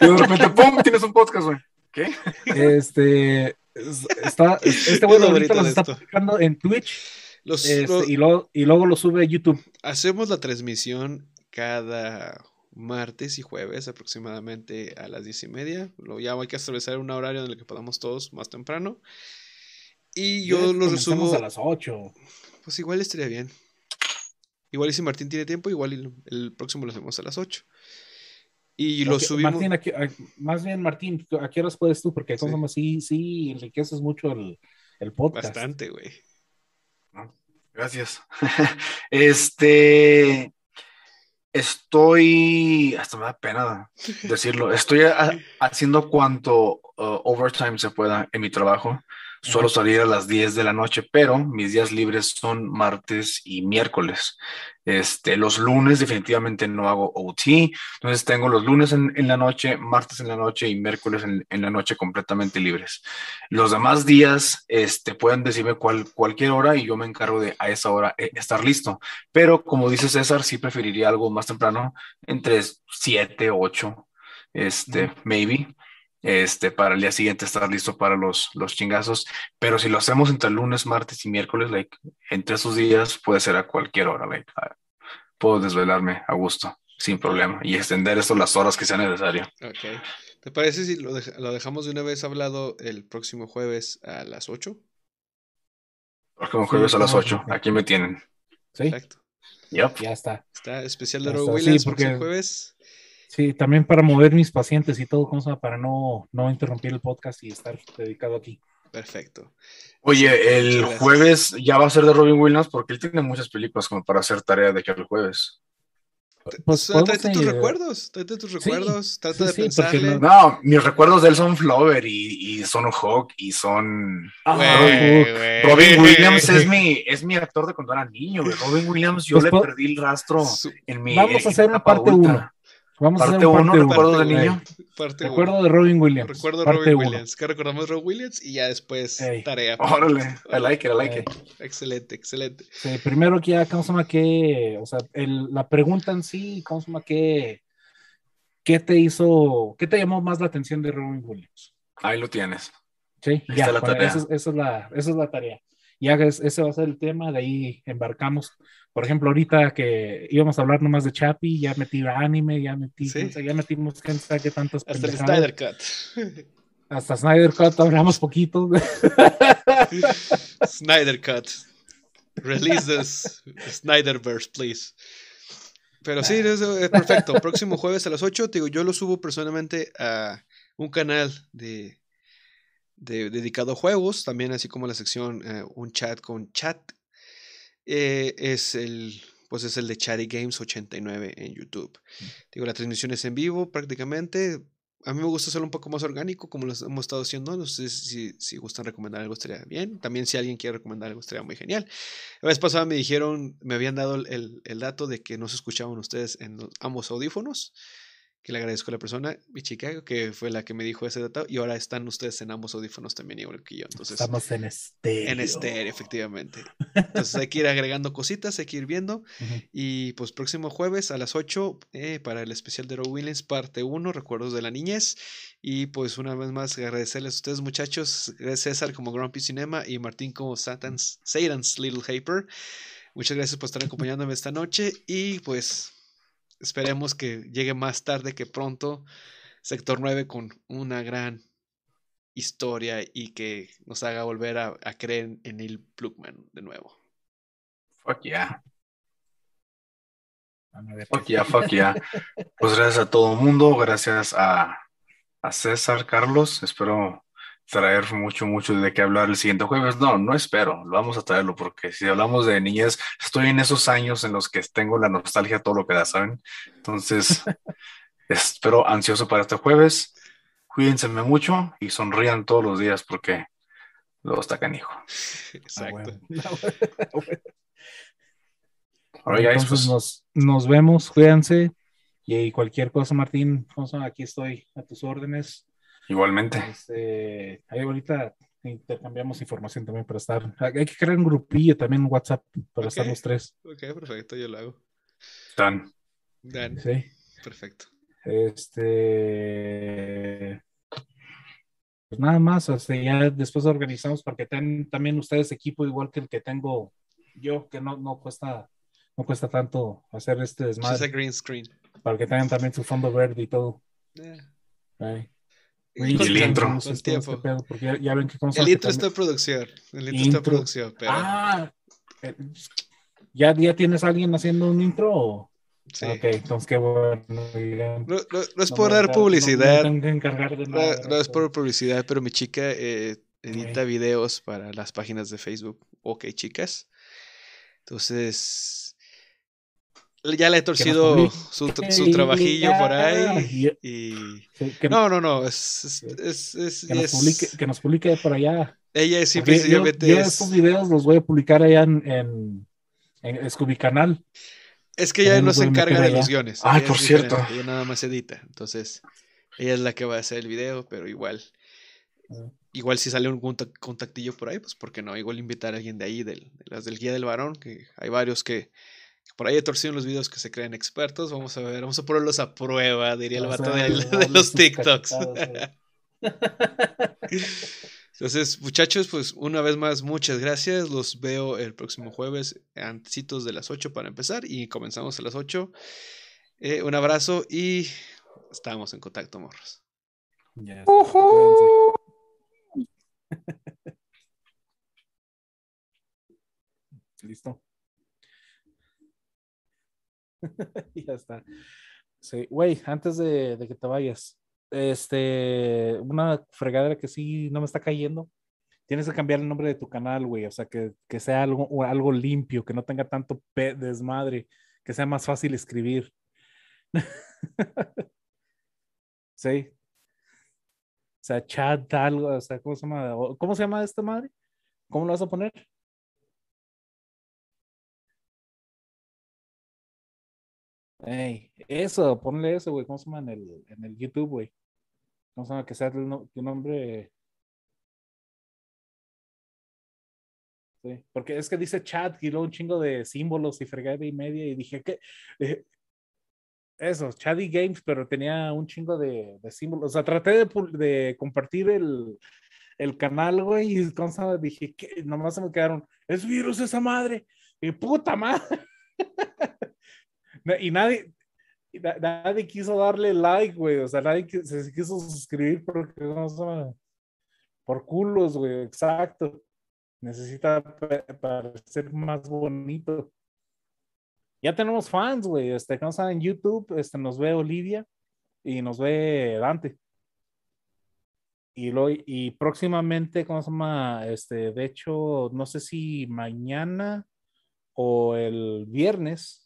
Y de repente, ¡pum! Tienes un podcast, güey. ¿Qué? Este. Está, este güey ahorita los está publicando en Twitch. Este, y, luego, y luego lo sube a YouTube. Hacemos la transmisión cada martes y jueves aproximadamente a las diez y media. Lo, ya hay que establecer un horario en el que podamos todos más temprano. Y yo lo resumo. a las 8. Pues igual estaría bien. Igual y si Martín tiene tiempo, igual el, próximo lo hacemos a las 8. Y lo subimos. Martín, más bien, Martín, ¿a qué horas puedes tú? Porque sí. sí, sí enriqueces mucho el, el podcast. Bastante, güey. Gracias. este. Estoy, hasta me da pena decirlo, estoy haciendo cuanto uh, overtime se pueda en mi trabajo. Suelo salir a las 10 de la noche, pero mis días libres son martes y miércoles. Este, los lunes definitivamente no hago OT, entonces tengo los lunes en, la noche, martes en la noche y miércoles en, la noche completamente libres. Los demás días este, pueden decirme cuál cualquier hora y yo me encargo de a esa hora eh, estar listo. Pero como dice César, sí preferiría algo más temprano, entre 7, 8, este, maybe este, para el día siguiente estar listo para los, los chingazos. Pero si lo hacemos entre lunes, martes y miércoles, like, entre esos días puede ser a cualquier hora. Like, puedo desvelarme a gusto, sin problema, y extender esto las horas que sea necesario. Ok. ¿Te parece si lo, lo dejamos de una vez hablado el próximo jueves a las 8? Próximo jueves a las 8, aquí me tienen. Sí. Exacto. Ya está. Está especial de Rob Williams sí, porque... jueves. Sí, también para mover mis pacientes y todo, ¿cómo para no, no interrumpir el podcast y estar dedicado aquí. Perfecto. Oye, el jueves ya va a ser de Robin Williams porque él tiene muchas películas como para hacer tarea de que el jueves. Pues, trate tus recuerdos, trate tus recuerdos, trata de pensarle. No... mis recuerdos de él son Flower y, y son Hawk y son. Robin Williams es mi, es mi actor de cuando era niño. Robin Williams, yo pues le perdí el rastro en mi. Vamos a hacer una parte 1. Vamos parte a hacer un parte recuerdo de niño. recuerdo de Robin Williams. Recuerdo de Robin Williams. ¿Qué recordamos de Robin Williams? Y ya después tarea. Órale, I like it, I like it. Excelente, excelente. Sí, primero que ya, ¿cómo se llama qué? O sea, el, la pregunta en sí, ¿cómo se llama qué? ¿Qué te hizo, qué te llamó más la atención de Robin Williams? Ahí lo tienes. Sí, ya, la tarea. Esa, es la, esa es la tarea. Ya ese va a ser el tema, de ahí embarcamos por ejemplo, ahorita que íbamos a hablar nomás de Chapi, ya metí anime, ya metí, ya metimos quién sabe qué tantas Hasta el Snyder Cut. Hasta Snyder Cut hablamos poquito. Snyder Cut. Release this Snyderverse, please. Pero sí, es, perfecto. Próximo jueves a las 8, digo, yo lo subo personalmente a un canal de, dedicado a juegos, también así como la sección, eh, un chat con chat eh, es el pues es el de Chatty Games 89 en YouTube. Mm. Digo, la transmisión es en vivo prácticamente. A mí me gusta hacerlo un poco más orgánico, como lo hemos estado haciendo. No sé si, si gustan recomendar algo, estaría bien. También, si alguien quiere recomendar algo, estaría muy genial. La vez pasada me dijeron, me habían dado el, el dato de que no se escuchaban ustedes en ambos audífonos que le agradezco a la persona, mi chica, que fue la que me dijo ese dato, y ahora están ustedes en ambos audífonos también, igual que yo. Entonces, Estamos en estéreo. En estéreo, efectivamente. Entonces hay que ir agregando cositas, hay que ir viendo. Y pues próximo jueves a las 8 eh, para el especial de Row Williams, parte 1, Recuerdos de la Niñez. Y pues una vez más agradecerles a ustedes muchachos, César como Grumpy Cinema y Martín como Satan's, Satan's Little Hyper. Muchas gracias por estar acompañándome esta noche y pues Esperemos que llegue más tarde que pronto Sector 9 con una gran historia y que nos haga volver a, creer en Neil Plugman de nuevo. Fuck yeah. Fuck yeah, fuck yeah. Pues gracias a todo el mundo, gracias a, a César, Carlos. Espero traer mucho, mucho de qué hablar el siguiente jueves. No, no espero, vamos a traerlo porque si hablamos de niñez, estoy en esos años en los que tengo la nostalgia, todo lo que da, ¿saben? Entonces, espero ansioso para este jueves. Cuídense mucho y sonrían todos los días porque luego está canijo. Exacto. Entonces pues. nos, nos vemos, cuídense. Y cualquier cosa, Martín, aquí estoy a tus órdenes. Igualmente. Este, ahí ahorita intercambiamos información también para estar. Hay que crear un grupillo también en WhatsApp para estar los tres. Ok, perfecto, yo lo hago. Dan. Dan. Sí. Perfecto. Este. Pues nada más, este, ya después organizamos para que tengan también ustedes equipo igual que el que tengo yo, que no, no cuesta no cuesta tanto hacer este desmadre. green screen. Para que tengan también su fondo verde y todo. Y el intro. tiempo. porque ya, ven que el intro está en producción. El intro, está en producción. Pero... Ah, eh, ¿ya, ¿ya tienes alguien haciendo un intro? O? Sí. Ok, entonces qué bueno. No, no, es por dar publicidad. No, es por publicidad, pero mi chica eh, edita videos para las páginas de Facebook. Ok, chicas. Entonces, ya le he torcido su, su, trabajillo por ahí. Y... no, no, no. Es, es, es, que, nos publique, que, nos publique, por allá. Ella es simplemente. Yo, estos videos los voy a publicar allá en, en, en Scooby Canal. Es que ella no se encarga de los guiones. Ay, por cierto. Ella nada más edita. Entonces, ella es la que va a hacer el video, pero igual. Ah. Igual si sale un contactillo por ahí, pues porque no, igual invitar a alguien de ahí, del, de las del Guía del Varón, que hay varios que, por ahí he torcido los videos que se creen expertos. Vamos a ver, vamos a ponerlos a prueba, diría el vato de, los TikToks. Entonces, muchachos, pues una vez más, muchas gracias. Los veo el próximo jueves, antecitos de las 8 para empezar y comenzamos a las 8. Eh, un abrazo y estamos en contacto, morros. Listo. ya está. Sí, güey, antes de, que te vayas, este, una fregadera que sí no me está cayendo. Tienes que cambiar el nombre de tu canal, güey. O sea, que, sea algo, algo limpio, que no tenga tanto desmadre, que sea más fácil escribir. sí. O sea, chat algo, o sea, ¿cómo se llama? ¿Cómo se llama esta madre? ¿Cómo lo vas a poner? Eso, ponle eso, güey. ¿Cómo se llama en el, en el YouTube, güey? ¿Cómo se llama? Que sea tu, nombre. Sí, porque es que dice chat y luego un chingo de símbolos y fregada y media. Y dije, ¿qué? eso, Chat y Games, pero tenía un chingo de, símbolos. O sea, traté de, compartir el, el canal, güey, y ¿cómo se llama? dije, ¿qué? Nomás se me quedaron, es virus esa madre. Y puta madre. y nadie, nadie quiso darle like, güey. O sea, nadie se quiso suscribir porque no por culos, güey. Exacto. Necesita parecer más bonito. Ya tenemos fans, güey. Este, que en YouTube, este, nos ve Olivia y nos ve Dante. Y, lo, y próximamente, ¿cómo se llama? Este, de hecho, no sé si mañana o el viernes